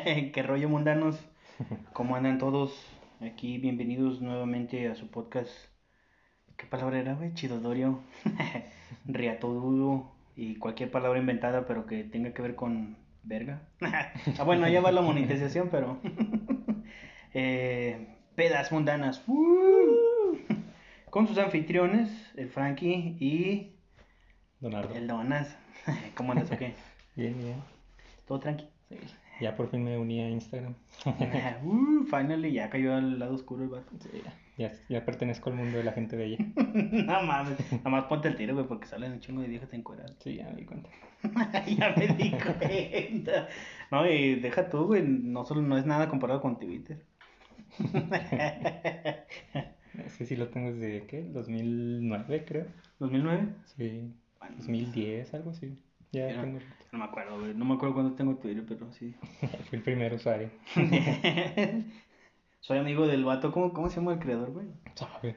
¿Qué rollo mundanos? ¿Cómo andan todos? Aquí bienvenidos nuevamente a su podcast. ¿Qué palabra era, güey? Chidodorio, riatodudo y cualquier palabra inventada pero que tenga que ver con verga. ah, bueno, ya va la monetización, pero... eh, pedas mundanas. ¡Uh! Con sus anfitriones, el Frankie y Donardo. el Donas. ¿Cómo andas o qué? Bien, bien. ¿Todo tranqui? Sí. Ya por fin me uní a Instagram. uh, finally, ya cayó al lado oscuro el vato. Sí, ya, ya, ya pertenezco al mundo de la gente bella. no mames, nada más ponte el tiro, güey, porque salen un chingo de viejas encueradas. Sí, ya me di cuenta. ya me di cuenta. No, y deja tú, güey, no solo no es nada comparado con Twitter. Es que sí lo tengo desde, ¿qué? 2009, creo. ¿2009? Sí. Bueno, 2010, algo así. Ya no, tengo. no me acuerdo, güey, no me acuerdo cuándo tengo Twitter, pero sí. Fui el primer usuario. Soy amigo del vato, ¿cómo, cómo se llama el creador, güey? ¿Sabe?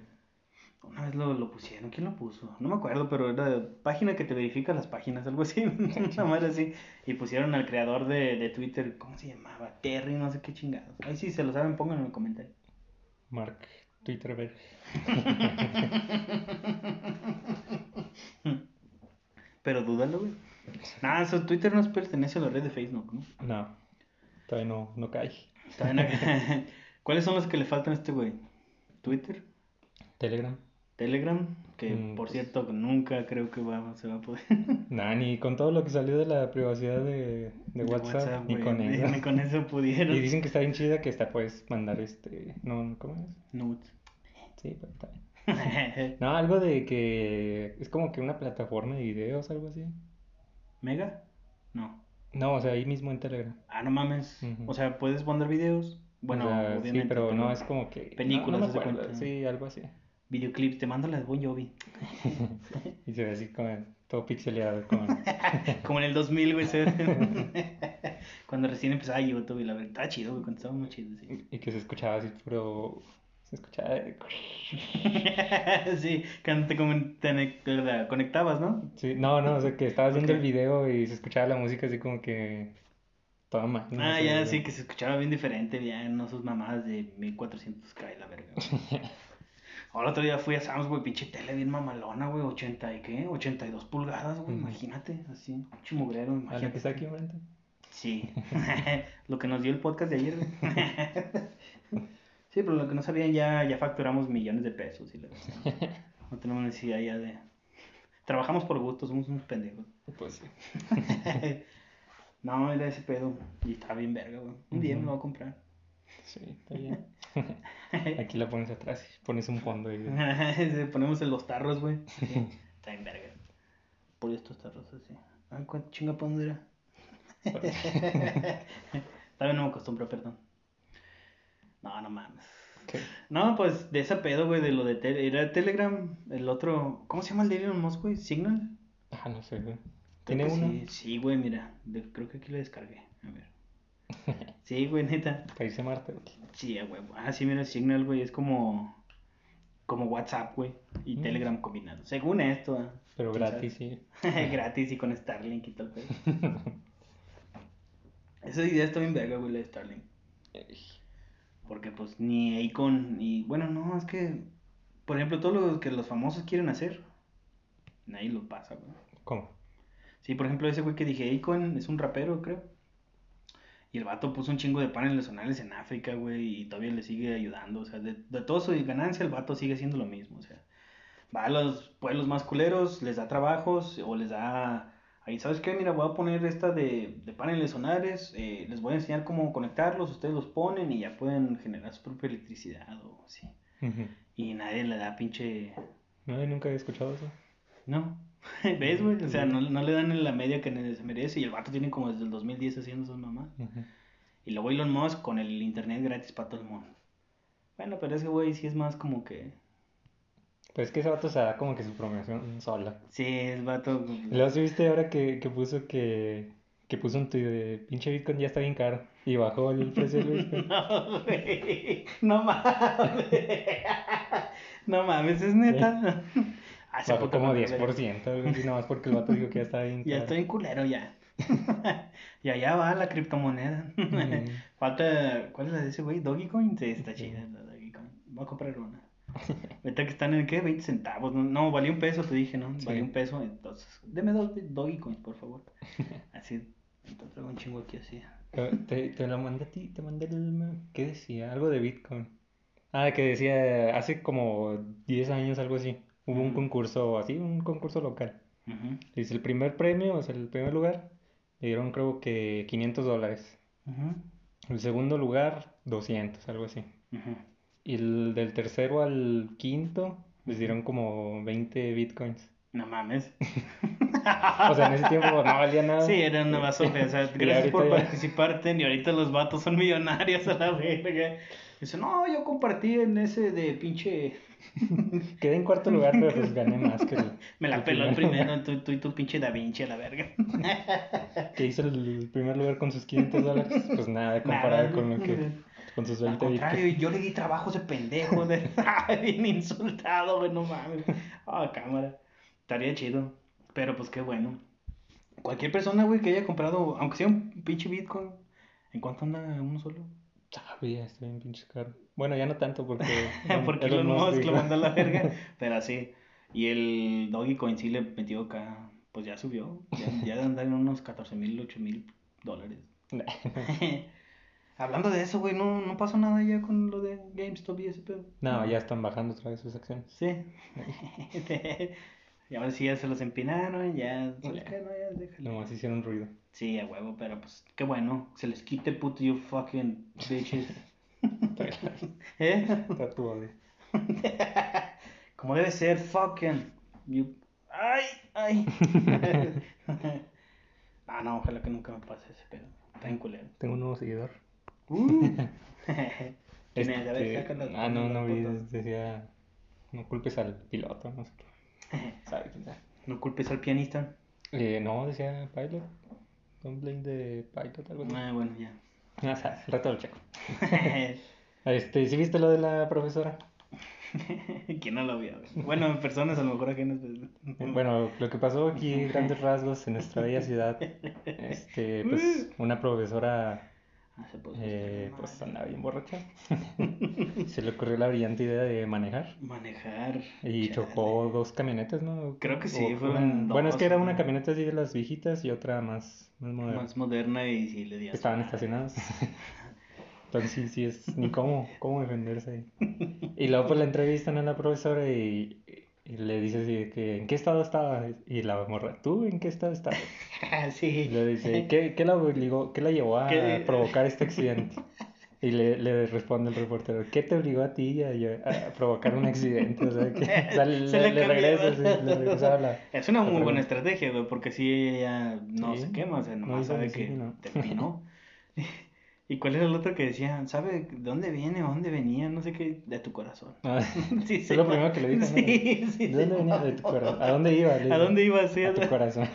Una vez lo, lo pusieron, ¿quién lo puso? No me acuerdo, pero era página que te verifica las páginas, algo así, una madre así. Y pusieron al creador de, de Twitter, ¿cómo se llamaba? Terry, no sé qué chingados. Ay, si se lo saben, pónganlo en el comentario. Mark Twitterberg. Pero dúdalo, güey. Nada, eso, Twitter no pertenece a la red de Facebook, ¿no? No. Todavía no, no cae. Todavía no- ¿Cuáles son los que le faltan a este güey? Twitter, Telegram. Telegram, que Mm, por pues- cierto nunca creo que va, se va a poder. Nada, ni con todo lo que salió de la privacidad de, de WhatsApp, ni con eso. Ni con eso pudieron. Y dicen que está bien chida que hasta puedes mandar este. No, ¿cómo es? Nudes. Sí, pero está bien. No, algo de que es como que una plataforma de videos, algo así. ¿Mega? No. No, o sea, ahí mismo en Telegram. Ah, no mames. O sea, puedes poner videos. Bueno, O sea, obviamente. Sí, pero no es como que. Películas, No, no de me acuerdo. cuenta. Sí, algo así. Videoclips, te mando las Bon Jovi. Y se ve así como todo pixeleado. Como... Como en el 2000, güey. Cuando recién empezaba YouTube y la verdad, estaba chido, güey. Cuando estaba muy chido, sí. Y que se escuchaba así, pero. Se escuchaba. sí, cuando te, comen- te conectabas, ¿no? Sí, no, no, o sea, que estabas viendo el video y se escuchaba la música así como que. No ah, ya, sí, que se escuchaba bien diferente, ya, no sus mamadas de 1400k y la verga. Ahora otro día fui a Sam's, güey, pinche tele bien mamalona, güey, 80 y qué, 82 pulgadas, güey, imagínate, así, chimugrero, ¿A la imagínate. que está aquí enfrente? Sí, lo que nos dio el podcast de ayer, güey. Sí, pero lo que no sabían, ya, ya facturamos millones de pesos y la no tenemos necesidad ya de... Trabajamos por gusto, somos unos pendejos. Pues sí. No, era ese pedo. Y estaba bien verga, güey. Un día me lo voy a comprar. Sí, está bien. Aquí la pones atrás y pones un fondo ahí. Ponemos en los tarros, güey. Sí, Está bien verga. Por estos tarros así. Ay, ¿cuánto chinga era? Todavía no me acostumbro, perdón. No, no mames. ¿Qué? No, pues de ese pedo, güey, de lo de Telegram. Era Telegram, el otro. ¿Cómo se llama el de Elon Musk, güey? ¿Signal? Ah, no sé, güey. ¿Tiene uno? Sí, sí, güey, mira. de- creo que aquí lo descargué. A ver. Sí, güey, neta. A Marte, güey. Sí, huevo. Ah, sí, mira, Signal, güey, es como. Como WhatsApp, güey. Y Mm. Telegram combinado. Según esto, ah. Pero ¿Quién gratis, sí. Gratis y con Starlink y tal, güey. Esa idea está bien verga, güey, la de Starlink. Porque, pues, ni Akon, ni. Bueno, no, es que. Por ejemplo, todo lo que los famosos quieren hacer, nadie lo pasa, güey. ¿Cómo? Sí, por ejemplo, ese güey que dije, Akon es un rapero, creo. Y el vato puso un chingo de paneles solares en África, güey, y todavía le sigue ayudando. O sea, de, de toda su ganancia, el vato sigue haciendo lo mismo. O sea, va a los pueblos más culeros, les da trabajos, o les da. Ahí, ¿sabes qué? Mira, voy a poner esta de, de paneles solares, eh, les voy a enseñar cómo conectarlos, ustedes los ponen y ya pueden generar su propia electricidad o así. Y nadie le da pinche yo nunca había escuchado eso. no. ¿Ves, güey? O sea, no, no le dan en la media que se merece. Y el vato tiene como desde el 2010 haciendo esas mamás. Ujú. Y luego Elon Musk con el internet gratis para todo el mundo. Bueno, pero ese güey sí es más como que. Pues es que ese vato se da como que su promoción sola. Sí, el vato. Y luego sí viste ahora que, que puso que, que puso un tuit de pinche Bitcoin ya está bien caro. Y bajó el precio del Bitcoin. No, güey. No mames. No mames, es neta. Hace Bajó como me 10%, algo así, nomás porque el vato dijo que ya estaba bien Ya caro. estoy en culero ya. y allá va la criptomoneda. Mm. Falta, ¿cuál es la de ese güey? Dogecoin. Sí, está chida la Dogecoin. Voy a comprar una. Ahorita que están en, ¿qué? 20 centavos. No, no valía un peso, te dije, ¿no? Sí. Valía un peso. Entonces, deme dos Dogecoins, por favor. Así, entonces un chingo aquí así. Te, te lo mandé a ti, te mandé el... ¿Qué decía? Algo de Bitcoin. Ah, que decía, hace como 10 años, algo así, hubo un Ujú. concurso, así, un concurso local. Ujú, Dice, el primer premio, o sea, el primer lugar, le dieron creo que 500 dólares. ujú, El segundo lugar, 200, algo así. Y el del tercero al quinto, les dieron como 20 bitcoins. No mames. O sea, en ese tiempo no valía nada. Sí, era una basofia. O sea, Y gracias por ya- participarte. Y ahorita los vatos son millonarios a la verga. Dice, no, yo compartí en ese de pinche. Quedé en cuarto lugar, pero pues gané más que el, Me la el peló el primero. primero, tú, tú y tu pinche Da Vinci a la verga. Que hizo el primer lugar con sus 500 dólares. Pues nada, comparado Nada. con lo que... Con sus Al 20 contrario, bitcoins. yo le di trabajo a ese pendejo. De... Bien insultado, güey, no mames. Ah, cámara. Estaría chido. Pero pues qué bueno. Cualquier persona, güey, que haya comprado, aunque sea un pinche Bitcoin, ¿en cuánto anda uno solo? Sabía, está bien pinche caro. Bueno, ya no tanto porque... Porque Elon Musk lo mandó a la verga. Pero así. Y el Dogecoin sí le metió acá. Pues ya subió. Ya, ya de andar en unos 14 mil, 8 mil dólares. Hablando de eso, güey, ¿no, no pasó nada ya con lo de GameStop y ese pedo. No, ya están bajando otra vez sus acciones. Sí. y ahora sí ya se los empinaron, ya. ¿Sabes qué? No, ya déjalo. Nomás hicieron ruido. Sí, a huevo, pero pues qué bueno. Se les quite, puto, you fucking bitches. ¿Eh? Está tu odio. Como debe ser, fucking. You... Ay, ay. ah, no, ojalá que nunca me pase ese pedo. Está en culero. Tengo un nuevo seguidor. Uh. ¿Quién es? A ver, Este. Ah, no, no vi. fotos. Decía... No culpes al piloto, no sé qué. ¿Sabe quién sabe? No culpes al pianista. Eh, no, decía Pilot. Don't blame the Pilot, algo así. Ah, bueno, ya. Ah, sabe, al rato checo. Este, ¿sí viste lo de la profesora? ¿Quién no lo vio? Bueno, en personas a lo mejor aquí no Bueno, lo que pasó aquí, grandes rasgos, en nuestra bella ciudad, este, pues, una profesora, Se puso eh, pues, andaba bien borracha. Se le ocurrió la brillante idea de manejar Manejar. y chale. chocó dos camionetas, ¿no? Creo que sí, O fueron Bueno, es que era ¿no? una camioneta así de las viejitas y otra más, más moderna. Más moderna y sí le dio. estaban estacionadas. Entonces sí, sí es ni cómo, cómo defenderse. Y luego pues la entrevistan a la profesora y, y le dice así que ¿en qué estado estaba? Y la morra, ¿tú en qué estado estabas? Y sí. le dice, ¿qué, qué la obligó, qué la llevó a ¿Qué? provocar este accidente? Y le, le responde el reportero, ¿qué te obligó a ti a, a provocar un accidente? O sea, que, o sea, le, Se le le regresa, sí, le regresaba la... Es una muy buena estrategia, güey, porque si ella no Sí, se quema, o sea, no nomás hizo sabe sí que ni no. terminó. ¿Y cuál era el otro que decía? ¿Sabe de dónde viene, o dónde venía? No sé qué, de tu corazón. Ah, Sí, Fue lo primero que le dijo, ¿no? Sí, sí. ¿De dónde venía? De tu corazón. ¿A dónde iba? ¿A dónde iba? Sí, A tu corazón.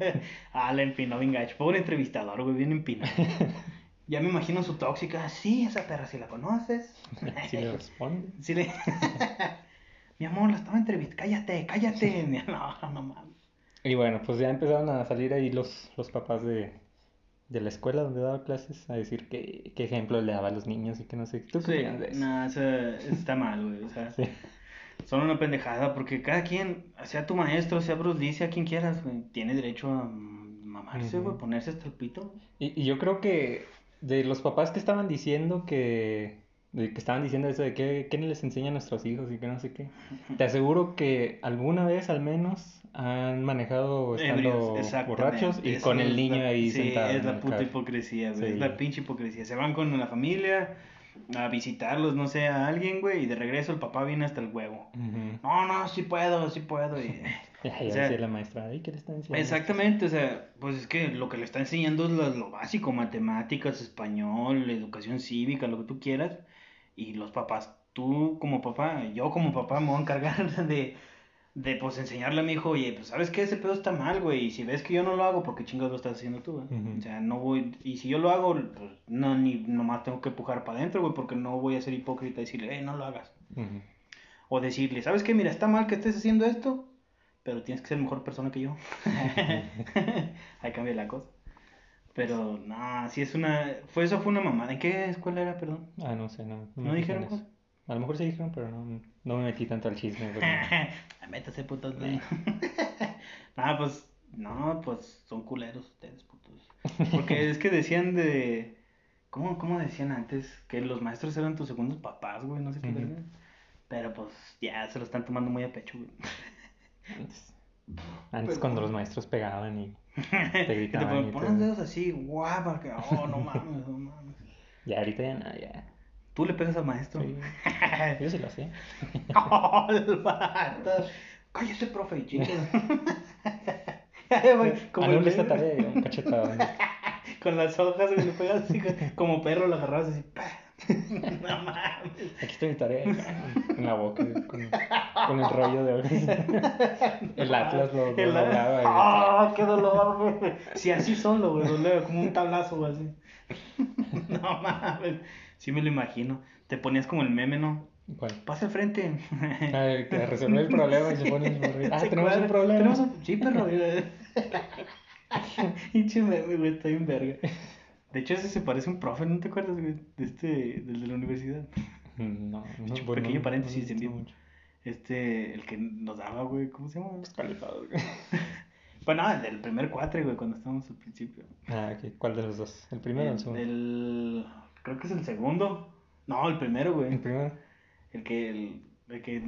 ah, la empinó bien gacho. Pobre entrevistador, güey, bien empinado. Ya me imagino su tóxica. Sí, esa perra, si la conoces. Si le responde. Sí le... Mi amor, la estaba entrevistando. Cállate, cállate. No, no mames. Y bueno, pues ya empezaron a salir ahí los, los papás de, de la escuela donde daba clases a decir que, qué ejemplo le daba a los niños y que no sé. ¿Tú qué Sí, opinas de eso? no, eso, está mal, güey. O sea, Sí. son una pendejada porque cada quien, sea tu maestro, sea Bruce Lee, sea quien quieras, güey, tiene derecho a mamarse, güey, Ujú. ponerse hasta el pito. Y, y yo creo que de los papás que estaban diciendo que, de que estaban diciendo eso de que, que les enseña a nuestros hijos y que no sé qué, te aseguro que alguna vez al menos han manejado estando Ebrios, borrachos y Eso con el es niño la- ahí sí, sentado. es la puta carro. hipocresía, güey. Es Sí. la pinche hipocresía. Se van con la familia a visitarlos, no sé, a alguien, güey, y de regreso el papá viene hasta el huevo. Ujú. No, no, sí puedo, sí puedo. y- O sea, decía la maestra, ¿qué le está enseñando? Exactamente, o sea, pues es que lo que le está enseñando es lo, lo básico, matemáticas, español, educación cívica, lo que tú quieras. Y los papás, tú como papá, yo como papá me voy a encargar de, de pues enseñarle a mi hijo, oye, pues sabes que ese pedo está mal, güey, y si ves que yo no lo hago, ¿por qué chingados lo estás haciendo tú, güey? Ujú. O sea, no voy, y si yo lo hago, pues no, ni nomás tengo que empujar para adentro, güey, porque no voy a ser hipócrita y decirle, eh, no lo hagas. O decirle, ¿sabes qué? Mira, está mal que estés haciendo esto, pero tienes que ser mejor persona que yo. Ahí cambia la cosa. Pero, no, sí es una. Fue, eso fue una mamada. ¿En qué escuela era, perdón? Ah, no sé, no. ¿No dijeron eso. A lo mejor sí dijeron, pero no, no me metí tanto al chisme. pero no. Métase, putos. ¿no? ah, pues, no, pues son culeros ustedes, putos. Porque es que decían de. ¿Cómo, cómo decían antes? Que los maestros eran tus segundos papás, güey, no sé qué verga. Pero pues ya se lo están tomando muy a pecho, güey. Antes, antes Pero- cuando los maestros pegaban y te gritaban y ponen dedos así, guapa, que, oh, no mames, no mames. ya ahorita ya nada, ya. Tú le pegas al maestro. Sí. Yo sí lo hacía. Oh. Cállese, profe, como el esta tarea y un cachetado. Con las hojas, güey, le pegas así, como perro, lo agarrabas así. No mames. Aquí está mi tarea. En la boca, con, con el rollo de hojas. El Atlas lo, lo El- doblaba. y- ¡Ah, qué dolor, güey! Si así solo, güey, dolor, como un tablazo, güey, así. No mames. Sí me lo imagino. Te ponías como el meme, ¿no? ¿Cuál? Pasa al frente. Ah, que resolver el problema y se pone el. Ah, tenemos un cuadra. problema. Tenemos un... Sí, perro. Pinche meme, güey, está bien verga. De hecho, ese se parece a un profe, ¿no te acuerdas, güey? De este, del de la universidad. No, no. Hecho, bueno, pequeño no- paréntesis, no vivo. mucho. Este, el que nos daba, güey, ¿cómo se llama? Califado, güey. Bueno, el del primer cuatre, güey, cuando estábamos al principio. Ah, ok. ¿Cuál de los dos? ¿El primero o el El, segundo? el- creo que es el segundo. No, el primero, güey. El primero. El que, el, el que,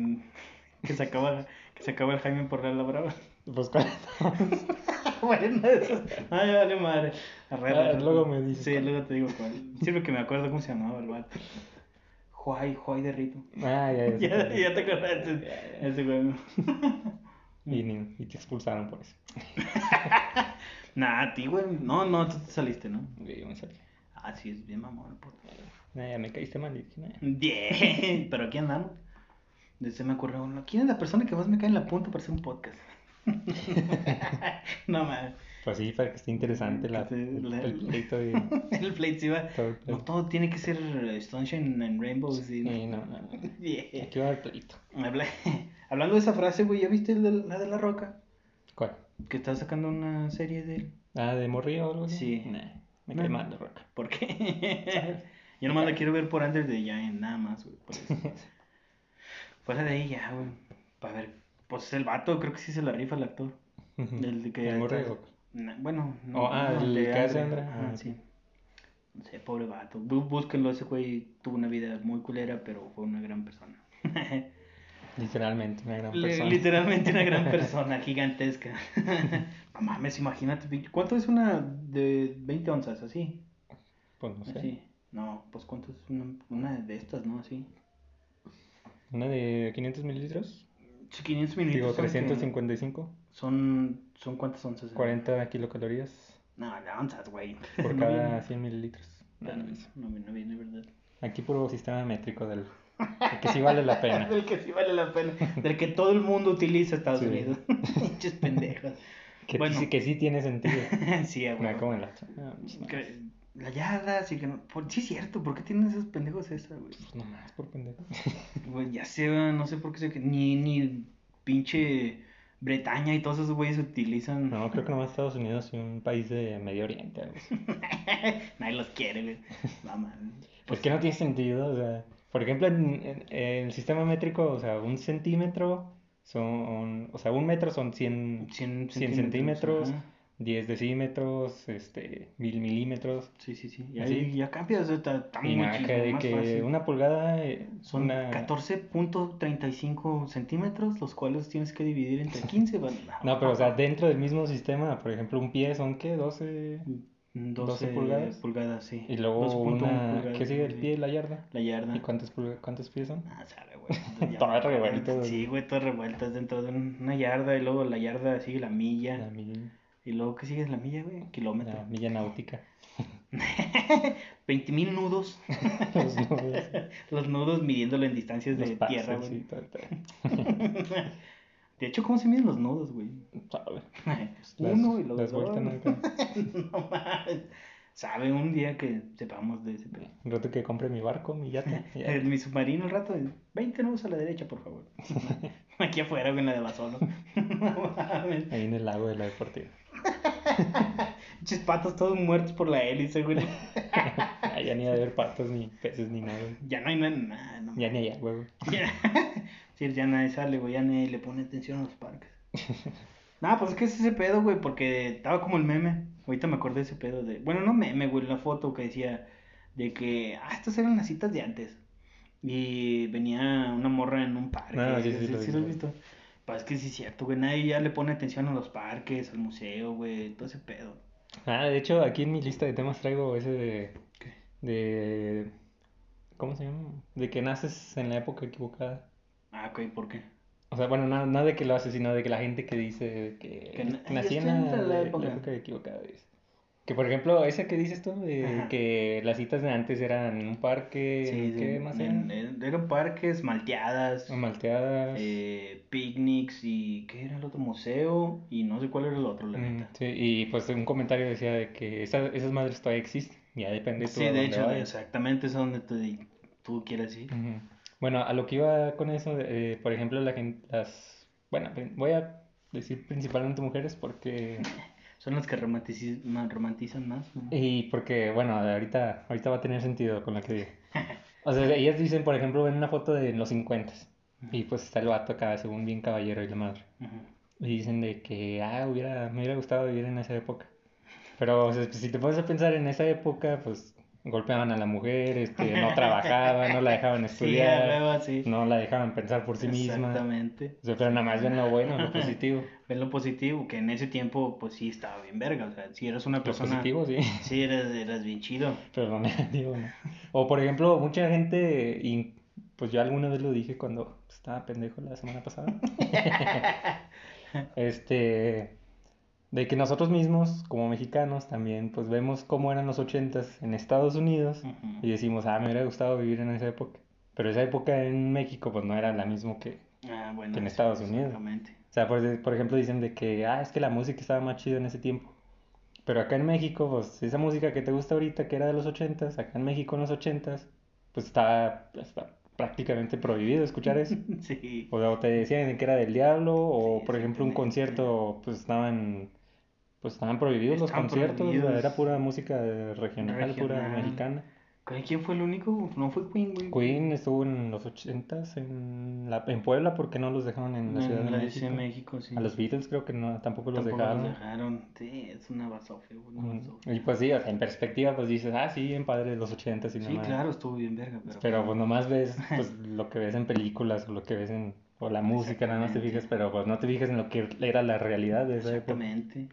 que sacaba, que sacaba el Jaime por la brava. Pues cuál. bueno, eso. Ay, vale madre. Arre, Ah, arre. luego me dices Sí, cuál. luego te digo cuál. Sirve que me acuerdo cómo se llamaba el vato. Juay, Juay de Rito. Ah, ya, ya. Ya, te acordaste. Ese güey. Y, y te expulsaron por eso. Nah, a ti, güey. No, no, tú te saliste, ¿no? Y yo me salí. Ah, sí, es bien mamón, puto. Ah, ya me caíste mal. nah. Bien, pero aquí andamos. Desde me ocurrió uno. ¿Quién es la persona que más me cae en la punta para hacer un podcast? no mames. Pues sí, para que esté interesante la, el, la- el pleito y El plate sí va. todo el No pleito. todo tiene que ser eh, Sunshine and Rainbows. Sí, Sí, no, no, no. Yeah. Aquí va el pleito. Habla- Hablando de esa frase, güey, ¿ya viste de- la de la roca? ¿Cuál? Que está sacando una serie de él. Ah, de morrillo o algo así. Sí. Nah, me No. cae mal de roca. ¿Por qué? Yo nomás la quiero ver por Under the Giant, nada más, güey. Fuera de ahí ya, güey. Para ver. Pues el vato, creo que sí se la rifa el actor. El de que. ¿El bueno, Oh, ah, el de que hace Ah, sí. No sé, pobre vato. Bú- Búsquenlo, ese güey tuvo una vida muy culera, pero fue una gran persona. Literalmente, una gran Le- persona. Literalmente una gran persona, gigantesca. no mames, imagínate. ¿Cuánto es una de 20 onzas, así? Pues no sé. Así. No, pues cuánto es una, una de estas, ¿no? Así. Una de 500 mililitros. Sí, 500 Digo, mililitros. que- 355. Son, son cuántas onzas. 40 kilocalorías No, de onzas, güey. por No cada viene- 100 mililitros. No, no, no, no viene, ¿verdad? Aquí puro sistema métrico del el que sí vale la pena. Del que sí vale la pena. Del que todo el mundo utiliza Estados Sí. Unidos. Pinches pendejos. Que, Bueno. sí, que sí tiene sentido. sí, No, güey. como el otro. No, no. Que- La yarda, sí que no. por- Sí, es cierto. ¿Por qué tienen esos pendejos esa, güey? Pues nomás por pendejo. Güey, ya sé, güey, no sé por qué sé que ni, ni pinche Bretaña y todos esos güeyes utilizan. No, creo que nomás Estados Unidos y un país de Medio Oriente. Nadie los quiere, güey. No, man. Pues que no tiene sentido, o sea, por ejemplo, en, en- en el sistema métrico, o sea, un centímetro son, o sea, un metro son 100, 100 100 centímetros. 10 decímetros, este, mil milímetros, Sí, sí, sí. Ya, Así. ya cambia, o sea, está, está y nada, de más que fácil. una pulgada, eh, Son una... 14.35 centímetros, los cuales tienes que dividir entre 15. van- No, pero o sea, dentro del mismo sistema, por ejemplo, un pie son, ¿qué? 12... 12, 12 pulgadas. pulgadas, sí. Y luego 12.1 una... pulgadas, ¿Qué sigue? ¿El pie y la yarda? La yarda. ¿Y cuántos, pulga- cuántos pies son? Ah, sabe, güey. revuelto, güey. Sí, güey, todo revuelto. es Dentro de un- una yarda y luego la yarda sigue la milla. La milla, Y luego, ¿qué sigue la milla, güey? Kilómetro. la milla náutica. 20.000 nudos. Los nudos. Los nudos midiéndolo en distancias Los de pasos, tierra, güey. sí. De hecho, ¿cómo se miden los nudos, güey? Sabe. Uno y luego dos. no mames. Sabe un día que sepamos de ese pedo. Un rato que compre mi barco, mi yate. ya. El- mi submarino al rato, 20 nudos a la derecha, por favor. Aquí afuera, güey, en la de Basolo. Ahí en el lago de la deportiva. Pinches patos todos muertos por la hélice, güey. Ya ni de haber patos, ni peces, ni nada. Ya no hay nada. no Ya ni hay agua, güey. Ya, sí, ya nadie sale, güey, ya nadie le pone atención a los parques. Nada, pues es que es ese pedo, güey, porque estaba como el meme. Ahorita me acordé de ese pedo de. Bueno, no meme, güey, la foto que decía de que. Ah, estas eran las citas de antes. Y venía una morra en un parque. Ah, sí, sí, lo vi, lo has vi. visto. Pues es que sí es cierto, güey. Nadie ya le pone atención a los parques, al museo, güey, todo ese pedo. Ah, de hecho, aquí en mi lista de temas traigo ese de. ¿Qué? de ¿Cómo se llama? De que naces en la época equivocada. Ah, ok, ¿por qué? O sea, bueno, no, no de que lo haces, sino de que la gente que dice que, Que en estoy la, en la la época. época equivocada. dice. Que por ejemplo, ese que dices tú, de Ajá. que las citas de antes eran en un parque, Sí, ¿en sí, ¿qué más en- eran? en- eran parques, malteadas. Malteadas. eh, picnics y ¿qué era el otro museo? Y no sé cuál era el otro, la Mm, neta. sí, y pues un comentario decía de que esas, esas madres todavía existen. Ya depende tú Sí, de hecho, vayas. exactamente es donde te- tú quieres ir. Ujú. Bueno, a lo que iba con eso, eh, por ejemplo, la gente, las, bueno, voy a decir principalmente mujeres porque, Son las que romantizan más. ¿no? y porque, bueno, ahorita, ahorita va a tener sentido con lo que digo. O sea, ellas dicen, por ejemplo, ven una foto de los 50 y pues está el vato acá, según bien caballero y la madre. Y dicen de que, ah, hubiera, me hubiera gustado vivir en esa época. Pero o sea, si te pones a pensar en esa época, pues golpeaban a la mujer, este, no trabajaba, no la dejaban Sí, estudiar, sí. no la dejaban pensar por sí misma. Exactamente. O sea, pero nada más ven lo bueno, lo positivo. Ven lo positivo, que en ese tiempo, pues sí estaba bien verga. O sea, si eras una Lo persona. positivo, sí, Sí, eras, eras bien chido. pero lo negativo, no. O por ejemplo, mucha gente, y pues yo alguna vez lo dije cuando estaba pendejo la semana pasada, este, de que nosotros mismos, como mexicanos, también pues vemos cómo eran los ochentas en Estados Unidos y decimos, ah, me hubiera gustado vivir en esa época. Pero esa época en México pues no era la misma que... Ah, bueno. que en Estados Unidos. O sea, por, por ejemplo dicen de que, ah, es que la música estaba más chida en ese tiempo. Pero acá en México, pues esa música que te gusta ahorita, que era de los ochentas, acá en México en los ochentas, pues estaba, está prácticamente prohibido escuchar eso. Sí. O, o te decían que era del diablo, o Sí, por ejemplo un concierto, pues estaban, pues estaban prohibidos los Estaban conciertos, prohibidos. era pura música regional, pura Regional. mexicana. ¿Quién fue el único? No fue Queen, güey. Queen estuvo en los ochentas en, la, en Puebla porque no los dejaron en la Ciudad de la México. De México, sí. A los Beatles creo que no, tampoco los Tampoco dejaron. los dejaron. Sí, es una basofia, una Mm, basofia. Y pues sí, o sea, en perspectiva pues dices, ah, sí, bien padre los ochentas y Sí, nomás. claro, estuvo bien verga, pero... Pero pues nomás ves pues, lo que ves en películas o lo que ves en o la música, nada más te Exactamente. fijas, pero pues no te fijas en lo que era la realidad de esa época. Exactamente.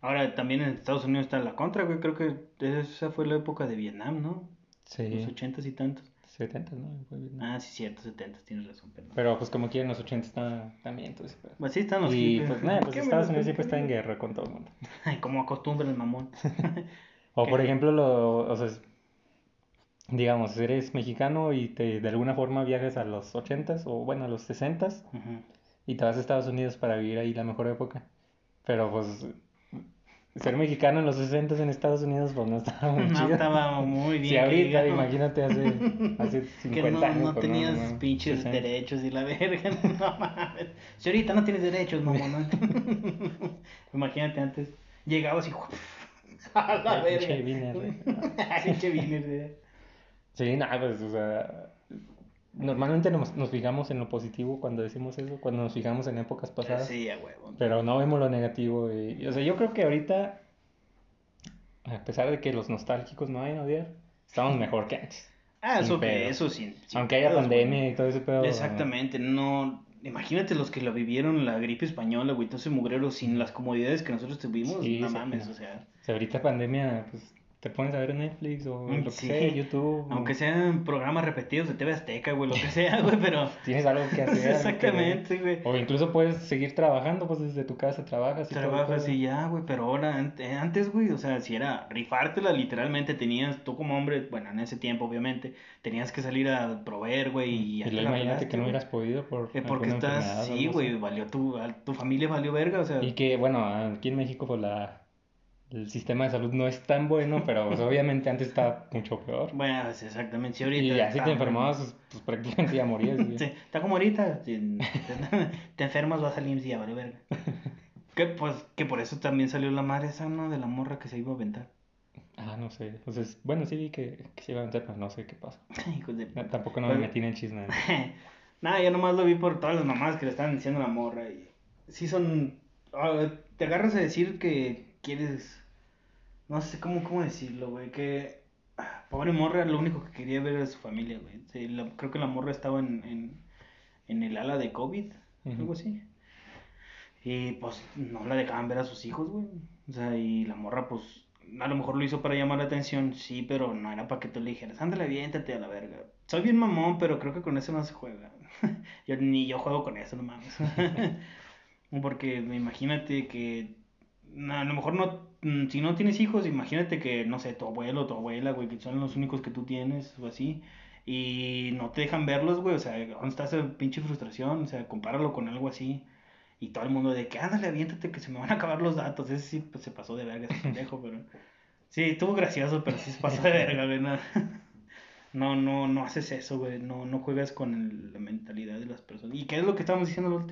Ahora, también en Estados Unidos está la contra, güey. Creo que esa fue la época de Vietnam, ¿no? Los Sí, ochentas y tantos. 70, ¿no? Fue. Ah, sí, cierto, setentas, tienes razón, perdón. Pero pues como quiera en los 80 está también ese pedo. Pues sí, están los Y hippies. pues nada, pues ¿Qué me Estados Unidos siempre está en guerra con todo el mundo. Ay, como acostumbra el mamón. O por ejemplo, lo, o sea, digamos, eres mexicano y te de alguna forma viajas a los 80s o bueno, a los 60s Ujú. y te vas a Estados Unidos para vivir ahí la mejor época. Pero pues ser mexicano en los 60s en Estados Unidos pues no estaba muy No chido. estaba muy bien. Si que ahorita, digamos. imagínate hace, hace Que 50 no, años. no pues, tenías no, no, pinches 60. derechos y la verga. No mames. Si ahorita no tienes derechos, mamón. ¿no? Imagínate antes. Llegabas y. A la Ay, pinche verga. Viner. Pinche Viner. Sí, nada, pues, o sea, normalmente nos, nos fijamos en lo positivo cuando decimos eso, cuando nos fijamos en épocas pasadas. Sí, a huevo. Pero no vemos lo negativo. Y, o sea, yo creo que ahorita, a pesar de que los nostálgicos no vayan a odiar, estamos mejor que antes. Ah, eso que eso sin Aunque haya pedos, güey. pandemia y todo ese pedo. Exactamente, no. Imagínate los que lo vivieron la gripe española, güey, ese mugrero sin las comodidades que nosotros tuvimos. Sí, no sí, mames, o sea. O sea, ahorita pandemia, pues te pones a ver Netflix o Mm, lo que sí. sea, YouTube. o- Aunque sean programas repetidos de TV Azteca, güey, lo que sea, güey, pero. Tienes algo que hacer. Exactamente, güey. O incluso puedes seguir trabajando, pues desde tu casa trabajas y Trabajas y ya, güey, pero ahora, ante- antes, güey, o sea, si era rifártela, literalmente tenías, tú como hombre, bueno, en ese tiempo, obviamente, tenías que salir a proveer, güey, y Y la imagínate que no hubieras podido por Eh, porque estás, sí, güey, valió tu, tu familia valió verga, o sea. Y que, bueno, aquí en México, pues la, el sistema de salud no es tan bueno, pero pues, obviamente antes estaba mucho peor. Bueno, pues, exactamente, sí, ahorita. Y está te enfermabas, pues, pues, prácticamente ya morías. Sí, está como ahorita, si te, enfermas, vas al IMSS y ya, vale verga. Que, pues, que por eso también salió la madre esa, ¿no? De la morra que se iba a aventar. Ah, no sé. Entonces, bueno, sí vi que, que se iba a meter, pero no sé qué pasa. Hijos de... No, tampoco no Pues- me metí en el chisme. Nada, yo nomás lo vi por todas las mamás que le estaban diciendo a la morra. Y sí son. ah, te agarras a decir que quieres. No sé cómo, cómo decirlo, güey. Que. ah, Pobre morra, lo único que quería ver era su familia, güey. Sí, la- creo que la morra estaba en, en, en el ala de COVID, Ujú. algo así. Y pues no la dejaban ver a sus hijos, güey. O sea, y la morra, pues. A lo mejor lo hizo para llamar la atención, sí, pero no era para que tú le dijeras, ándale, aviéntate a la verga. Soy bien mamón, pero creo que con eso no se juega. Yo, ni yo juego con eso, no mames. Porque imagínate que a lo mejor no, mm, si no tienes hijos, imagínate que, no sé, tu abuelo tu abuela, güey, que son los únicos que tú tienes o así, y no te dejan verlos, güey, o sea, ¿dónde está pinche frustración? O sea, compáralo con algo así. Y todo el mundo de que, ándale, aviéntate que se me van a acabar los datos. Ese sí pues, se pasó de verga, ese pendejo, pero... Sí, estuvo gracioso, pero sí se pasó de verga, güey. No, no, no, no haces eso, güey. No, no juegas con el- la mentalidad de las personas. ¿Y qué es lo que estábamos diciendo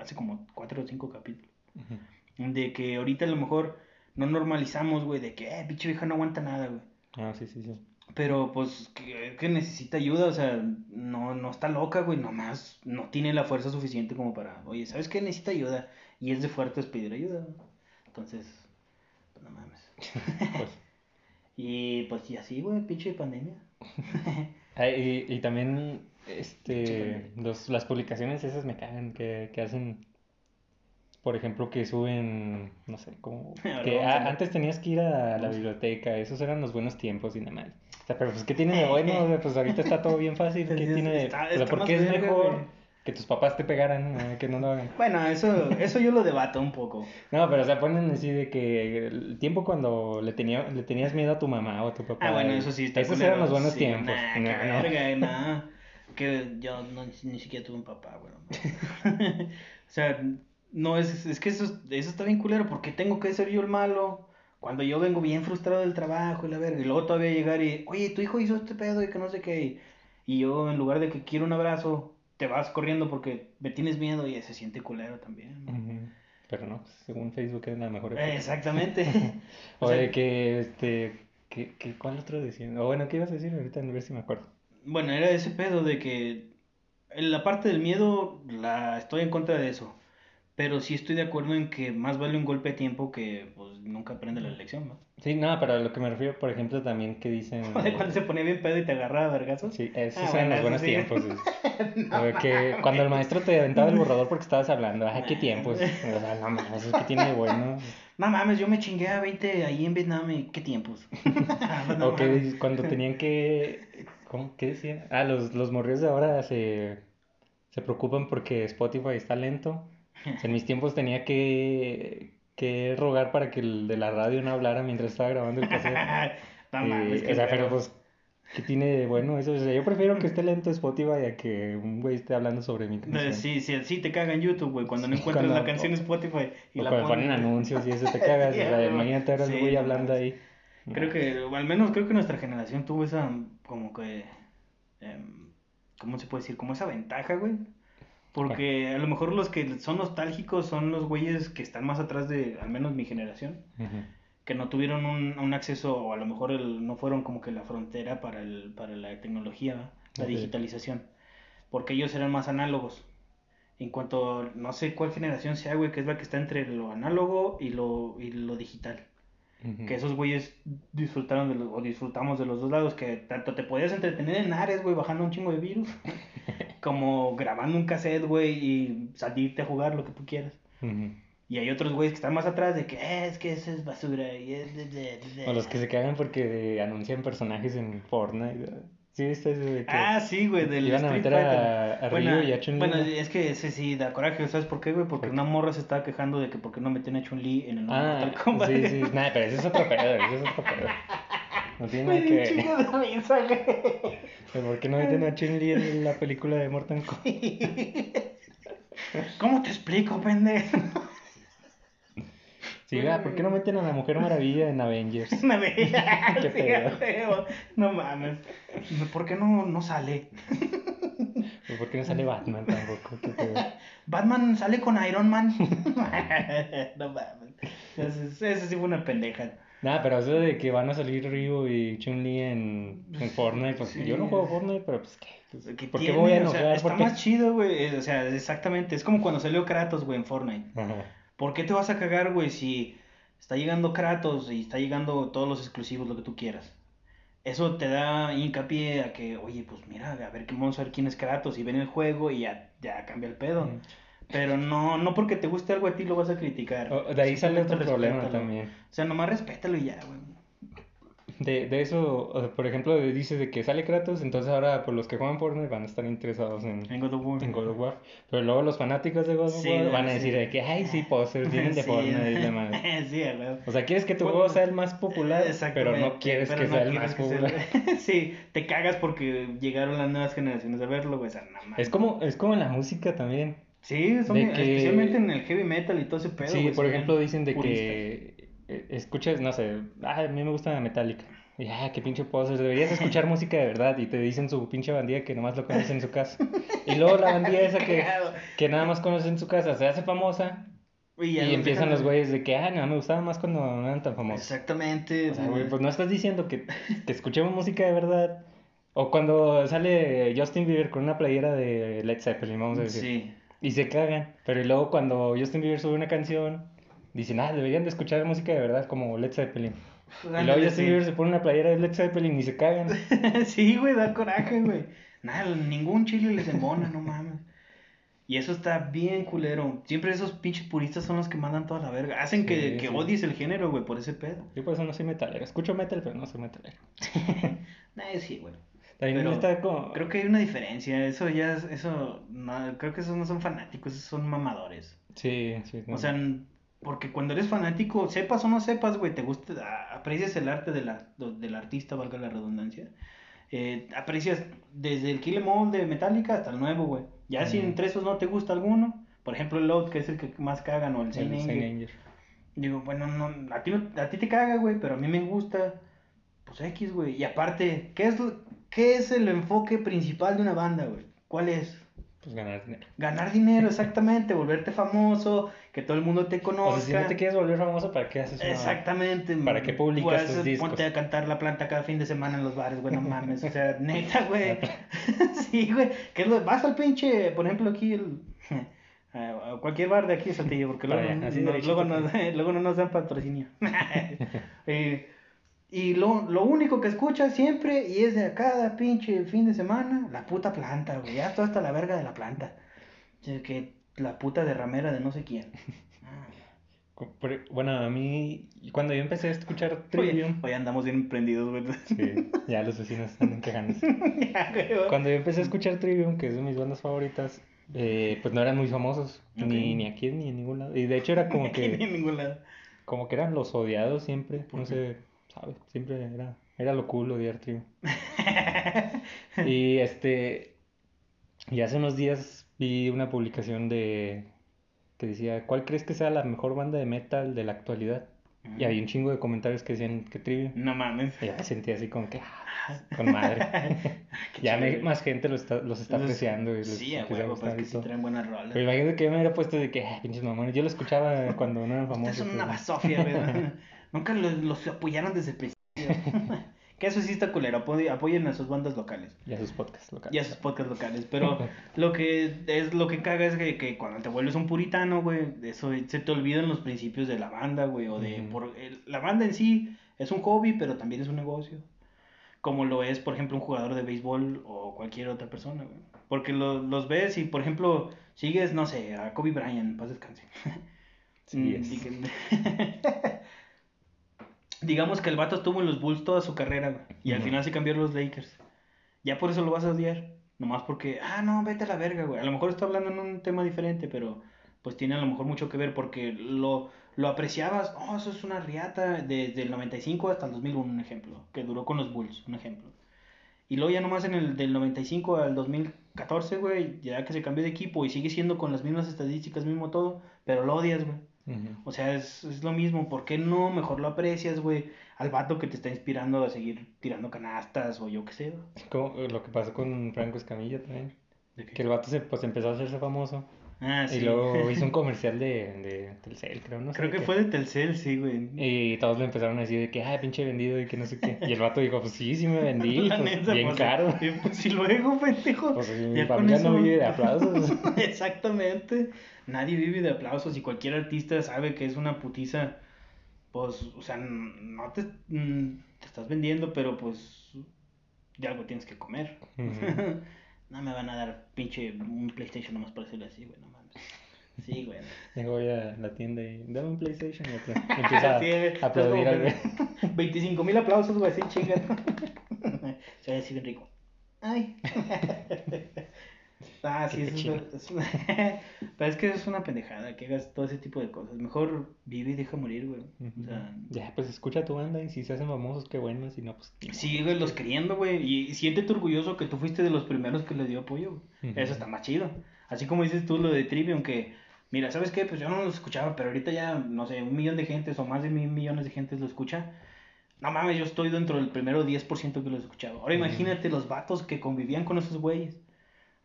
hace como cuatro o cinco capítulos? Ujú. De que ahorita a lo mejor no normalizamos, güey, de que, eh, pinche vieja no aguanta nada, güey. Ah, sí, sí, sí. Pero pues que, que necesita ayuda, o sea, no, no está loca, güey, nomás no tiene la fuerza suficiente como para, oye, ¿sabes qué? Necesita ayuda. Y es de fuertes pedir ayuda. güey. Entonces, pues no mames. Pues, Y pues y así, güey, pinche pandemia. y, y también, este, los, las publicaciones esas me cagan, que, que hacen, por ejemplo, que suben, no sé, como, que a antes tenías que ir a la biblioteca, esos eran los buenos tiempos y nada más. O sea, pero pues, ¿qué tiene de bueno? Pues ahorita está todo bien fácil, ¿qué tiene de, está o sea, ¿por qué es mejor que tus papás te pegaran, eh, que no lo hagan? Bueno, eso, eso yo lo debato un poco. No, pero o sea, ponen así de que el tiempo cuando le, tenía, le tenías miedo a tu mamá o a tu papá. Ah, bueno, eso sí está Esos culero. eran los buenos Sí, tiempos. Nah, No, qué no. verga, nah. Que yo no, ni siquiera tuve un papá, güey. o sea, no, es, es que eso, eso está bien culero, porque tengo que ser yo el malo. Cuando yo vengo bien frustrado del trabajo y la verga, y luego todavía llegar y, oye, tu hijo hizo este pedo y que no sé qué. Y yo, en lugar de que quiero un abrazo, te vas corriendo porque me tienes miedo y se siente culero también. Pero no, pues, según Facebook es la mejor época. Exactamente. O sea, de que, este, que, que, ¿cuál otro decía? O bueno, ¿qué ibas a decir ahorita? A ver si me acuerdo. Bueno, era ese pedo de que en la parte del miedo la estoy en contra de eso. Pero sí estoy de acuerdo en que más vale un golpe a tiempo que pues nunca aprende la lección, ¿no? Sí, no, pero a lo que me refiero, por ejemplo, también que dicen... De cuando se ponía bien pedo y te agarraba vergazos. Sí, esos Ah, eran bueno, los buenos sí. tiempos. que cuando el maestro te aventaba el borrador porque estabas hablando, qué tiempos. O sea, no mames, es que tiene de bueno. No mames, yo me chingué a 20 ahí en Vietnam y qué tiempos. No O que mames. cuando tenían que. ¿Cómo? ¿Qué decían? Ah, los, los morrillos de ahora se, se preocupan porque Spotify está lento. En mis tiempos tenía que, que rogar para que el de la radio no hablara mientras estaba grabando el cassette. No mames, qué o sea, pero pues, ¿qué tiene de bueno eso? O sea, yo prefiero que esté lento Spotify a que un güey esté hablando sobre mi Eh, canción. Sí, sí, sí te caga en YouTube, güey, cuando no encuentras Cuando- la canción en Spotify y o la cuando ponen. ponen anuncios y eso te cagas. Sí, o sea, imagínate ahora el güey hablando ahí. Creo que, o al menos creo que nuestra generación tuvo esa, como que, em, ¿cómo se puede decir? Como esa ventaja, güey. Porque a lo mejor los que son nostálgicos son los güeyes que están más atrás de, al menos mi generación, que no tuvieron un, un acceso, o a lo mejor el- no fueron como que la frontera para, el, para la tecnología, la digitalización. Porque ellos eran más análogos. En cuanto, no sé cuál generación sea, güey, que es la que está entre lo análogo y lo, y lo digital. Que esos güeyes disfrutaron de los, o disfrutamos de los dos lados, que tanto te podías entretener en Ares, güey, bajando un chingo de virus, como grabando un cassette, güey, y salirte a jugar lo que tú quieras. Y hay otros güeyes que están más atrás de que "Eh, es que eso es basura y es de, de- de-". O los que se cagan porque anuncian personajes en Fortnite. ¿Sí viste eso de que Ah, sí, güey, del iban a meter a, a Bueno, y a Chun-Li? bueno, ¿no? es que ese sí da coraje, ¿sabes por qué, güey? Porque ¿Por una morra se estaba quejando de que por qué no meten a Chun-Li en el Ah, Mortal Kombat. sí, sí, nada, pero ese es otro pedo, ese es otro pedo. No tiene nada que ver. Pero ¿Por qué no meten a Chun-Li en la película de Mortal Kombat? ¿Cómo te explico, pendejo? Sí, ah, ¿por qué no meten a la Mujer Maravilla en Avengers? Sí. No mames. ¿Por qué no, no sale? Pues ¿Por qué no sale Batman tampoco? Batman sale con Iron Man. no mames. Eso sí fue una pendeja. Nada, pero eso de que van a salir Ryu y Chun-Li en, en Fortnite, pues Sí. yo no juego Fortnite, pero pues qué. Pues, ¿Qué ¿Por qué tiene? voy a O sea, enojar? está ¿Por qué? más chido, güey. O sea, exactamente. Es como cuando salió Kratos, güey, en Fortnite. Ajá. ¿Por qué te vas a cagar, güey, si está llegando Kratos y está llegando todos los exclusivos, lo que tú quieras? Eso te da hincapié a que, oye, pues mira, a ver, vamos a ver quién es Kratos y ven el juego y ya, ya cambia el pedo. Mm. Pero no, no porque te guste algo a ti lo vas a criticar. O- De ahí sale otro problema respétalo. también. O sea, nomás respétalo y ya, güey. De, de eso, o sea, por ejemplo, dices de que sale Kratos, entonces ahora pues, los que juegan Fortnite van a estar interesados en, En God of War. en God of War. Pero luego los fanáticos de God of Sí, War van a sí. decir de que, ay, sí, posers, vienen de Sí, Fortnite y demás. sí, huevo. O sea, quieres que tu juego sea el más popular, pero Exactamente, no quieres pero que no sea el más sea popular. el- sí, te cagas porque llegaron las nuevas generaciones a verlo, güey. O sea, no mames. Es como, es como en la música también. Sí, son de bien- que- especialmente en el heavy metal y todo ese pedo. sí, por ejemplo, dicen de puristas. que eh, escuches, no sé, ah, a mí me gusta Metallica. Y ah, qué pinche posers, deberías escuchar música de verdad. Y te dicen su pinche bandilla que nomás lo conoce en su casa. Y luego la bandilla esa que, que nada más conoce en su casa se hace famosa. Y, empiezan los güeyes de que, ah, no, me gustaba más cuando no eran tan famosos. Exactamente. O sea, güey, pues no estás diciendo que, que escuchemos música de verdad. O cuando sale Justin Bieber con una playera de Led Zeppelin, vamos a decir. Sí. Y se cagan. Pero luego cuando Justin Bieber sube una canción, dicen, ah, deberían de escuchar música de verdad como Led Zeppelin. Y luego Justin. Bieber se pone una playera de Led Zeppelin y se cagan. sí, güey, da coraje, güey. Nada, ningún chile les embona, no mames. Y eso está bien culero. Siempre esos pinches puristas son los que mandan toda la verga. Hacen que, que sí. odies el género, güey, por ese pedo. Yo por eso no soy metalero. Escucho metal, pero no soy metalero. Nah, sí, güey. También Pero está como... Creo que hay una diferencia. Eso ya es, eso, no, creo que esos no son fanáticos, esos son mamadores. Sí, sí. no. O sea, porque cuando eres fanático, sepas o no sepas, güey, te gusta, aprecias el arte del, ar- del artista, valga la redundancia. Eh, aprecias desde el Kill Em All de Metallica hasta el nuevo, güey. Ya si entre esos no te gusta alguno, por ejemplo el Load, que es el que más cagan, o el Saint Anger, digo, bueno, no, a ti, a ti te caga, güey, pero a mí me gusta, pues X, güey. Y aparte, ¿qué es, lo- ¿qué es el enfoque principal de una banda, güey? ¿Cuál es? Pues ganar dinero. Ganar dinero, exactamente, volverte famoso, que todo el mundo te O conozca. sea, si no te quieres volver famoso, ¿para qué haces una- Exactamente. ¿Para qué publicas pues, tus discos? Ponte a cantar la planta cada fin de semana en los bares, güey, no mames. O sea, neta, güey. sí, güey. Que es lo- vas al pinche, por ejemplo, aquí el. a a cualquier bar de aquí Saltillo, porque luego, allá, no, luego, nos, luego no nos dan patrocinio. Eh, y lo, lo único que escuchas siempre, y es de cada pinche fin de semana, la puta planta, güey. Ya está hasta la verga de la planta. O sea, que la puta derramera de no sé quién. Bueno, a mí, cuando yo empecé a escuchar Trivium, hoy andamos bien emprendidos, güey. sí, ya los vecinos están quejándose. Cuando yo empecé a escuchar Trivium, que es de mis bandas favoritas, eh, pues no eran muy famosos, ni, ni aquí ni en ningún lado. Y de hecho era como Aquí ni que, en ningún lado. como que eran los odiados siempre, ¿Por no qué? sé, ¿sabes? Siempre era, era lo cool odiar Trivium. Y este, y hace unos días vi una publicación de, que decía, ¿cuál crees que sea la mejor banda de metal de la actualidad? Y había un chingo de comentarios que decían que Trivium. No mames. Y ya me sentí así como que, ah, con madre. Ya me- más gente lo está, los está Los- apreciando. Y Sí, a huevo, pues que sí todo. traen buenas rolas. Pero imagínate que yo me hubiera puesto de que, ah, pinches mamones. Yo lo escuchaba cuando no eran famosos. son una basofia, güey. Nunca los, los apoyaron desde el principio. que eso sí está culero. apoy- Apoyen a sus bandas locales. Y a sus podcasts locales. Y a sus podcasts locales. Pero lo que es lo que caga es que, que cuando te vuelves un puritano, güey, eso se te olvidan los principios de la banda, güey. O de. Ujú. por, el- la banda en sí es un hobby, pero también es un negocio. Como lo es, por ejemplo, un jugador de béisbol o cualquier otra persona, güey. Porque lo- los ves y, por ejemplo, sigues, no sé, a Kobe Bryant, paz descanse. Sí, Mm, es. Digamos que el vato estuvo en los Bulls toda su carrera, güey, y al final se cambió a los Lakers. Ya por eso lo vas a odiar. Nomás porque, ah, no, vete a la verga, güey. A lo mejor está hablando en un tema diferente, pero pues tiene a lo mejor mucho que ver porque lo, lo apreciabas. Oh, eso es una riata desde el 95 hasta el 2001, un ejemplo. Que duró con los Bulls, un ejemplo. Y luego ya nomás en el del 95 al 2014, güey, ya que se cambió de equipo y sigue siendo con las mismas estadísticas, mismo todo, pero lo odias, güey. O sea, es, es lo mismo. ¿Por qué no mejor lo aprecias, güey? Al vato que te está inspirando a seguir tirando canastas o yo qué sé. Como lo que pasó con Franco Escamilla también. Que el vato se, pues empezó a hacerse famoso. Ah, sí. Y luego hizo un comercial de, de Telcel, creo, no sé. Creo que qué. fue de Telcel, sí, güey. Y todos le empezaron a decir de que, ay, pinche vendido y que no sé qué. Y el vato dijo, pues sí, sí me vendí, pues, neta, bien pues, caro. y pues, y luego, pendejo. Pues mi familia no vive de aplausos. Exactamente. Nadie vive de aplausos y cualquier artista sabe que es una putiza. Pues, o sea, no te, mm, te estás vendiendo, pero pues de algo tienes que comer. Ujú. no me van a dar pinche un PlayStation nomás para hacerlo así, güey, no mames. Sí, güey. Luego voy a la tienda y dame un PlayStation y empieza Sí, a aplaudir al güey. 25 mil aplausos, güey, así chingan. Se ve así bien rico. Ay. Ah, sí, Qué es una, es una- Pero es que es una pendejada que hagas todo ese tipo de cosas. Mejor vive y deja morir, güey. O sea, Ya, pues escucha tu banda y si se hacen famosos, qué bueno, si no, pues... sigue los queriendo, güey. Y siéntete orgulloso que tú fuiste de los primeros que le dio apoyo, güey. Eso está más chido. Así como dices tú lo de Trivium, que, mira, ¿sabes qué? Pues yo no lo escuchaba, pero ahorita ya, no sé, un millón de gentes o más de mil millones de gentes lo escucha. No mames, yo estoy dentro del primero 10% que lo escuchaba. Ahora imagínate los vatos que convivían con esos güeyes.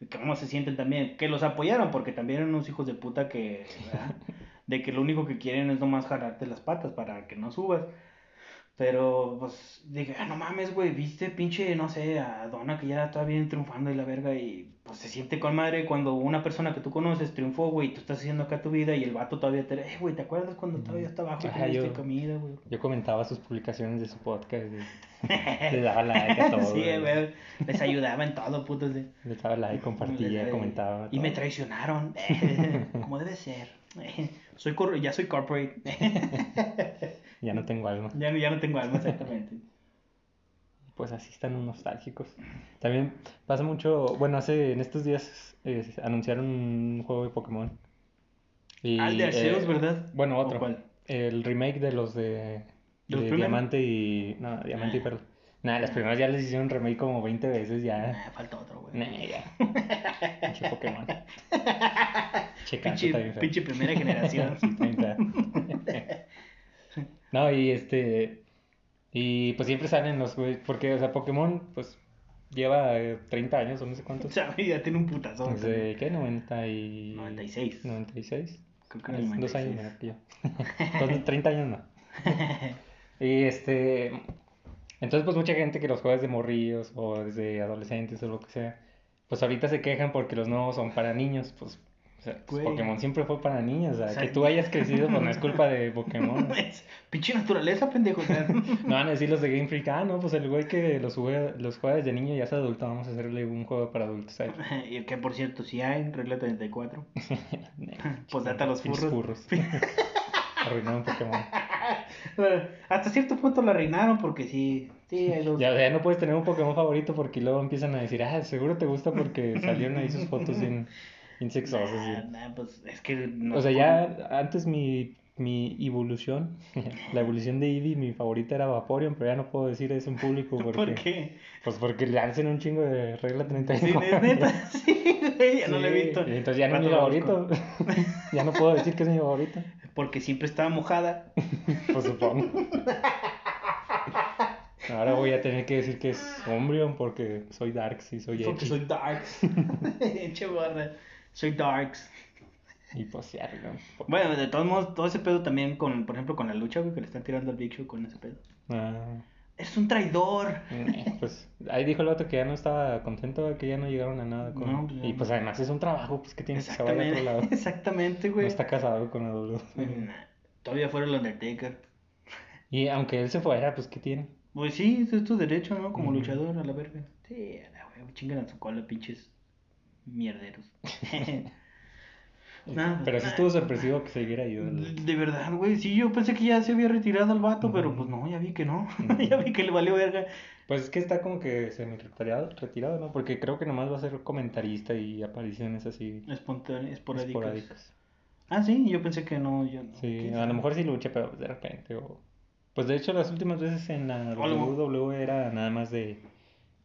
Que cómo se sienten también. Que los apoyaron, porque también eran unos hijos de puta que, ¿verdad? De que lo único que quieren es nomás jalarte las patas para que no subas. Pero, pues, dije, ah, no mames, güey, viste, pinche, no sé, a Donna que ya está bien triunfando y la verga, y pues se siente con madre cuando una persona que tú conoces triunfó, güey, y tú estás haciendo acá tu vida y el vato todavía te, eh, güey, ¿te acuerdas cuando todavía estaba abajo y Ajá, yo- comida, güey? Yo comentaba sus publicaciones de su podcast y le daba like a todo. sí, güey. les ayudaba en todo, putos. de- Le daba like, compartía, comentaba. Y me todo. traicionaron, como debe ser. Soy cor- ya soy corporate. Ya no tengo alma. ya, no- ya no tengo alma, exactamente. Pues así están nostálgicos. También pasa mucho, bueno, hace en estos días eh, anunciaron un juego de Pokémon. Y, ah, el de Arceus, eh, ¿verdad? Bueno, ¿O otro. cuál? El remake de los de, ¿De los de primeros? Diamante y. No, Diamante y. Perla. Nada, las primeras ya les hicieron remake como 20 veces ya. Nah, falta otro, güey. Nah, ya. Pinche Pokémon. Che, canto, Pinche, pinche primera generación. Sí. No, y este. Y pues siempre salen los güey. Porque, o sea, Pokémon, pues lleva eh, 30 años o no sé O cuántos. sea, ya tiene un putazo. Desde, ¿qué? 90 y... 96. 96. Creo que Es Dos años 96. menor que yo. Entonces, 30 años no. Y este. Entonces, pues mucha gente que los juega desde morrillos o desde adolescentes o lo que sea, pues ahorita se quejan porque los nuevos son para niños. Pues, o sea, Güey. Pokémon siempre fue para niños. O sea, O sea, que tú hayas crecido, pues no es culpa de Pokémon. Es pinche naturaleza, pendejo. No van a decir los de Game Freak, ah, no, pues el güey que los juega, los juega desde niño ya es adulto, vamos a hacerle un juego para adultos. y que por cierto, si hay, regla 34. Nah, Pues date a los furros. Arruinaron Pokémon. Bueno, Hasta cierto punto la reinaron porque sí, sí, dos. Ya, ya no puedes tener un Pokémon favorito porque luego empiezan a decir, ah, seguro te gusta porque salieron ahí sus fotos bien, bien sexosas. Nah, nah, pues es que no O sea, ya antes mi, mi evolución, la evolución de Eevee, mi favorita era Vaporeon, pero ya no puedo decir eso en público por- porque, ¿Por qué? pues porque le hacen un chingo de regla Sí, 35. es neta, sí, ya no lo he Sí, visto. Entonces ya no es mi favorito. ya no puedo decir que es mi favorito. Porque siempre estaba mojada. Pues supongo. Ahora voy a tener que decir que es Umbreon porque soy Darks y soy Porque Edgy. soy Darks. Che barra. Soy Darks. Y pues ya, ¿no? Bueno, de todos modos, todo ese pedo también con, por ejemplo, con la lucha, güey, que le están tirando al Big Show con ese pedo. Ah, Es un traidor. eh, pues ahí dijo el otro que ya no estaba contento, que ya no llegaron a nada con... No, pues, y no. pues además es un trabajo, pues que tiene que a otro Exactamente, lado. exactamente, No güey. está casado con la W. Nah, Todavía fuera el Undertaker. Y aunque él se fuera, pues ¿qué tiene? Pues sí, es tu derecho, ¿no? Como luchador a la verga. Sí, a la güey, chingan a su cola, pinches mierderos. Nah, Pero sí estuvo sorpresivo que siguiera ahí. De, el- de verdad, güey, sí, yo pensé que ya se había retirado el vato, pero pues no, ya vi que no. Ya vi que le valió verga. Pues es que está como que semi-retirado, retirado, ¿no? Porque creo que nomás va a ser comentarista y apariciones así Espontáneo, esporádicas. esporádicas. Ah, sí, yo pensé que no. Yo no. Sí, ¿Quién a lo mejor sí lucha, pero de repente. O... Pues de hecho, las últimas veces en la WWE era nada más de.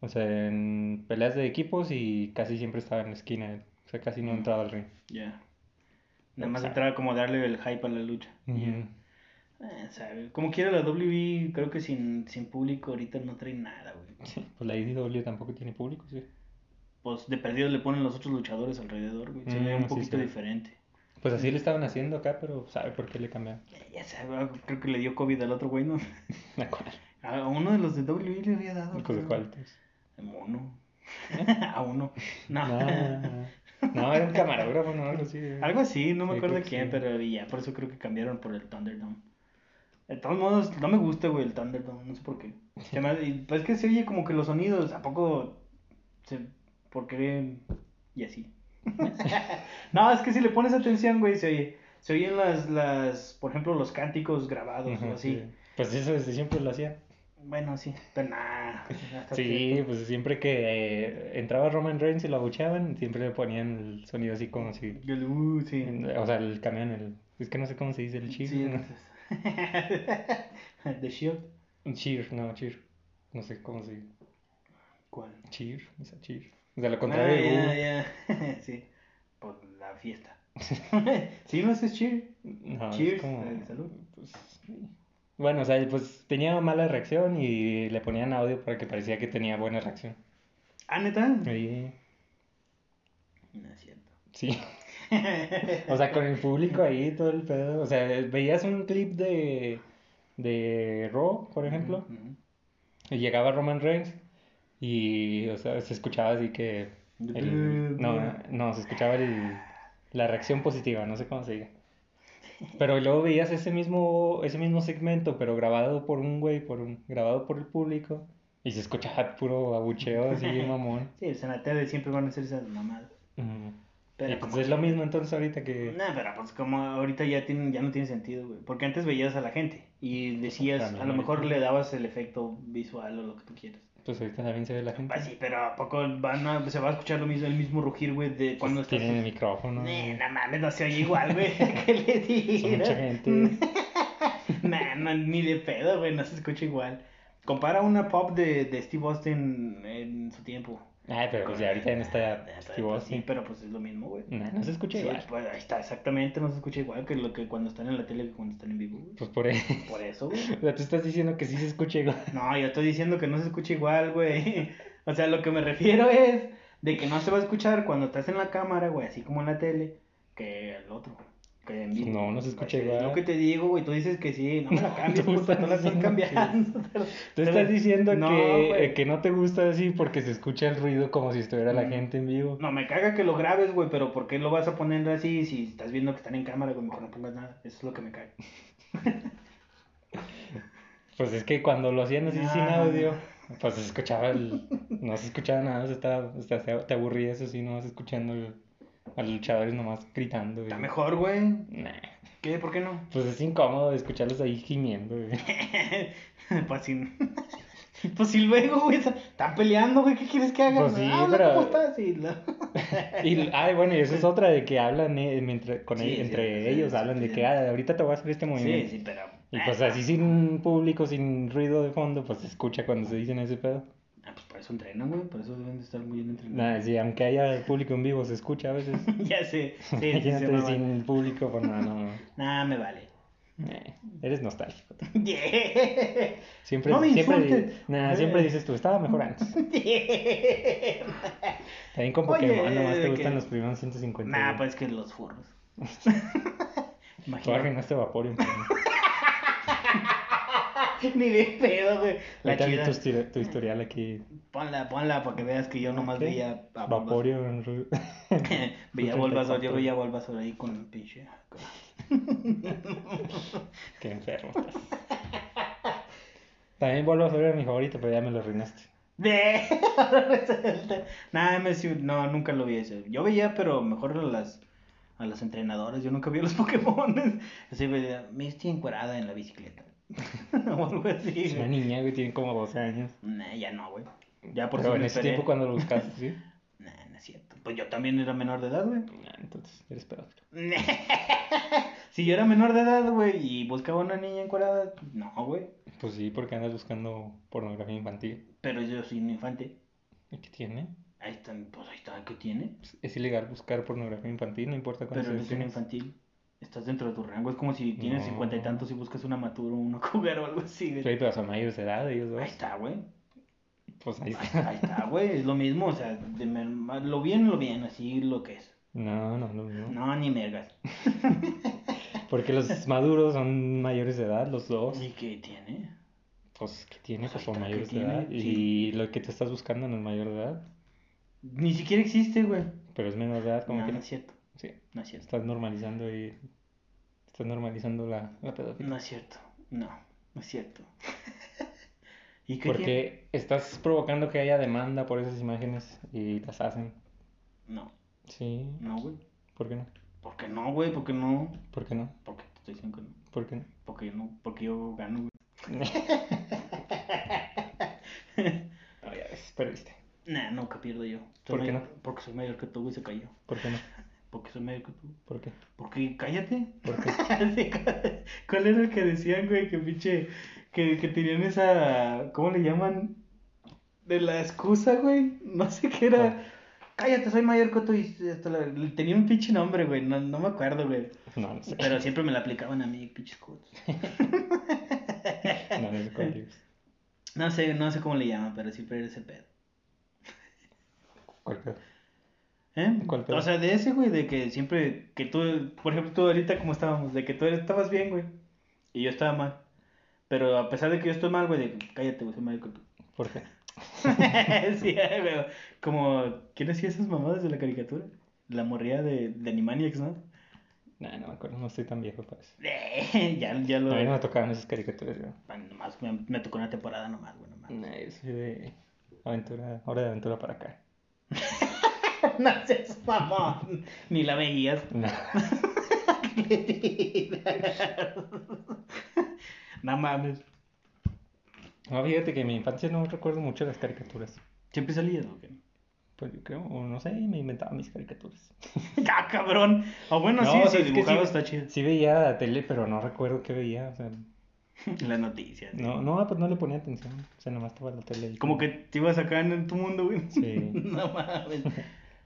O sea, en peleas de equipos y casi siempre estaba en la esquina. O sea, casi no Mm. entraba al ring. Ya. Nada más entraba como a darle el hype a la lucha. ya. Eh, sabe, Como quiera la WWE, creo que sin, sin público ahorita no trae nada, güey. Pues la IDW tampoco tiene público, sí. pues de perdido le ponen los otros luchadores alrededor, güey. Se ve Mm, un sí, poquito sí. diferente. Pues así lo estaban haciendo acá, pero ¿sabe por qué le cambiaron? Ya sabe, creo que le dio COVID al otro güey, ¿no? ¿A cuál? A uno de los de WWE le había dado. ¿cuál? Mono. a uno. No. No, no, no, era un camarógrafo, no, algo así. Algo así, no me Sí, acuerdo quién, sí. pero ya, por eso creo que cambiaron por el Thunderdome. De todos modos, no me gusta, güey, el Thunderdome, no sé por qué. Se me, pues es que se oye como que los sonidos, ¿a poco se, por qué? Y así. no, es que si le pones atención, güey, se oye. Se oyen las, las, por ejemplo, los cánticos grabados Ajá, o así. sí. Pues eso desde siempre lo hacían. Bueno, sí, pero nada. Sí, pues siempre que eh, entraba Roman Reigns y lo abucheaban, siempre le ponían el sonido así como si... el, uh, sí. O sea, el camión, el... Es que no sé cómo se dice, el cheer. Sí, ¿no? The Shield. Cheer, no, cheer. No sé cómo se dice. ¿Cuál? Cheer, o sea, cheer. O sea, lo contrario Ah, de ya, boo. ya. sí, por la fiesta. sí, no es cheer. No, es Cheers, como- eh, salud. pues, sí. Bueno, o sea, pues tenía mala reacción y le ponían audio para que parecía que tenía buena reacción. Ah, neta. Ahí, No es cierto. sí. O sea, con el público ahí, todo el pedo. O sea, veías un clip de, de Raw, por ejemplo, y llegaba Roman Reigns y, o sea, se escuchaba así que... el- no, no, se escuchaba el, la reacción positiva, no sé cómo se diga. Pero luego veías ese mismo, ese mismo segmento, pero grabado por un güey, por un, grabado por el público, y se escuchaba puro abucheo así, mamón. Sí, pues en la tele siempre van a hacer esas mamadas. Pero y pues como- es lo mismo entonces ahorita que... No, pero pues como ahorita ya, tienen, ya no tiene sentido, güey. Porque antes veías a la gente y decías, a lo mejor le dabas el efecto visual o lo que tú quieras. Pues ahorita también se ve la gente. Pues sí, pero ¿a poco van a, se va a escuchar lo mismo, el mismo rugir, güey, de cuando Pues estás... tienen el micrófono. Y- no mames, no se oye igual, güey. ¿Qué le digas? Son mucha gente. Nah, no, ni de pedo, güey, no se escucha igual. Compara una pop de, de Steve Austin en su tiempo. Ay, pero pues ya ahorita ya no está Steve pues Austin. Sí, pero pues es lo mismo, güey. No se escucha Sí, igual. pues ahí está, exactamente, no se escucha igual que lo que cuando están en la tele que cuando están en vivo, güey. Pues por ahí. Por eso, güey. O sea, tú estás diciendo que sí se escucha igual. No, yo estoy diciendo que no se escucha igual, güey. O sea, lo que me refiero es de que no se va a escuchar cuando estás en la cámara, güey, así como en la tele, que el otro, que en vivo. No, no se escucha igual. Lo que te digo, güey, tú dices que sí, no me la cambies, Tú puta, estás no la estás que- cambiando. Tú estás diciendo No, que, eh, que no te gusta así porque se escucha el ruido como si estuviera la Mm. gente en vivo. No, me caga que lo grabes, güey, pero ¿por qué lo vas a poner así si estás viendo que están en cámara, güey? Mejor no pongas nada. Eso es lo que me caga. Pues es que cuando lo hacían así sin Ah. audio, pues se escuchaba el... No se escuchaba nada, o sea, estaba- te- aburrías así, nomás escuchando el- a los luchadores nomás gritando. y- Está mejor, güey. Nah, ¿Qué? ¿Por qué no? Pues es incómodo escucharlos ahí gimiendo, güey. pues sí. Pues sí, luego, güey, están peleando, güey, ¿qué quieres que haga? Pues sí, Habla, pero- ¿cómo estás? Y la- Y, ay, bueno, y eso es otra de que hablan eh, mientras- con Sí, ellos- sí, entre sí, ellos, sí, hablan de sí. que ah, ahorita te voy a hacer este Sí, movimiento. sí, pero... Y pues así sin público, sin ruido de fondo, pues se escucha cuando se dicen ese pedo. Por eso entrenan, güey, por eso deben de estar muy bien entrenados. Nada, sí, aunque haya público en vivo, se escucha a veces. ya sé, sí, sí, me vale. sin público, pues no, no. Nah, me vale. Eh, eres nostálgico. Yeah. Siempre, No me siempre, nada, siempre dices tú, estaba mejor antes. También con Pokémon, nomás te que- gustan los primeros 150. Nah, pues que los furros. Tú Imagínate. arruinaste Vaporeon. Ni de pedo, güey. La chida. tu, tu historial aquí. Ponla, ponla para que veas que yo nomás Ok. veía a. Vaporeon. ru- veía Bulbasaur, yo 34. veía Bulbasaur ahí con el pinche. Qué enfermo estás. También Bulbasaur era mi favorito, pero ya me lo arruinaste. De Nada, no, nunca lo vi eso. Yo veía, pero mejor a las a las entrenadoras. Yo nunca vi a los Pokémon. Así veía, me estoy encuerada en la bicicleta. o algo así. Es una niña, güey, tiene como 12 años. Nah, ya no, güey. Ya por Pero en ese esperé. tiempo cuando lo buscaste, ¿sí? Nah, no es cierto. Pues yo también era menor de edad, güey. Nah, entonces, eres pedófilo. si yo era menor de edad, güey, y buscaba una niña encuerada, no, güey. Pues sí, porque andas buscando pornografía infantil. Pero yo soy un infante. ¿Y qué tiene? Ahí está, pues ahí está, ¿qué tiene? Pues, Es ilegal buscar pornografía infantil, no importa cuántos Pero eres un infantil. Estás dentro de tu rango. Es como si tienes No. cincuenta y tantos y buscas una matura o una cougar o algo así, güey. Pero son mayores de edad ellos dos. Ahí está, güey. Pues ahí está. ahí está, güey, es lo mismo, o sea, de lo bien, lo bien, así lo que es. No, no, no, no. No, ni mergas. Porque los maduros son mayores de edad, los dos. ¿Y qué tiene? Pues, ¿qué tiene? Pues Pues son está, ¿qué mayores de edad. Sí. Y lo que te estás buscando no es mayor de edad. Ni siquiera existe, güey. Pero es menor de edad, como No, que no. es cierto, Sí. no es cierto. Estás normalizando y. Estás normalizando la, la pedofilia. No es cierto, no, no es cierto. ¿Y qué tiene? Porque estás provocando que haya demanda por esas imágenes y las hacen. No, Sí. no, güey. ¿Por qué no? ¿Por qué no, güey? ¿Por qué no? ¿Por qué no? Porque te estoy diciendo que no. ¿Por qué no? Porque no, porque yo gano, güey. No, ya ves, perdiste. Nah, nunca pierdo yo. ¿Por qué mayor- no? Porque soy mayor que tú, güey, se cayó. ¿Por qué no? Porque soy mayor que tú. ¿Por qué? Porque cállate. ¿Por qué? ¿cuál- ¿Cuál era el que decían, güey? Que pinche. Que, que tenían esa. ¿Cómo le llaman? De la excusa, güey. No sé qué era. Cállate, soy mayor que tú. Y hasta la- tenía un pinche nombre, güey. No, no me acuerdo, güey. No, no sé. Pero siempre me la aplicaban a mí, pinches codos. No, no sé. No sé, no sé cómo le llaman, pero siempre era ese pedo. ¿Cuál pedo? ¿Eh? ¿Cuál pedo? O sea, de ese, güey, de que siempre, que tú, por ejemplo, tú ahorita como estábamos, de que tú estabas bien, güey, y yo estaba mal. Pero a pesar de que yo estoy mal, güey, de cállate, güey, soy tú. ¿Por qué? sí, güey, como, ¿quién hacía esas mamadas de la caricatura? La morría de, de Animaniacs, ¿no? Nah, no me acuerdo, no estoy tan viejo para eso. ya, ya lo... A mí no me tocaban esas caricaturas, yo. Bueno, nomás, me, me tocó una temporada nomás, güey, nomás. Nah, yo soy de aventura, hora de aventura para acá. no seas mamón. Ni la veías. No. no mames. No, fíjate que en mi infancia no recuerdo mucho las caricaturas. ¿Siempre salías o qué? Pues yo creo, o no sé, me inventaba mis caricaturas. ¡Ah, cabrón! O bueno, No, sí, o sea, sí, está chido. Sí veía la tele, pero no recuerdo qué veía. O sea, Las noticias. sí. no, no, pues no le ponía atención. O sea, nomás estaba la tele. ahí Como que te ibas acá en tu mundo, güey. Sí. no mames.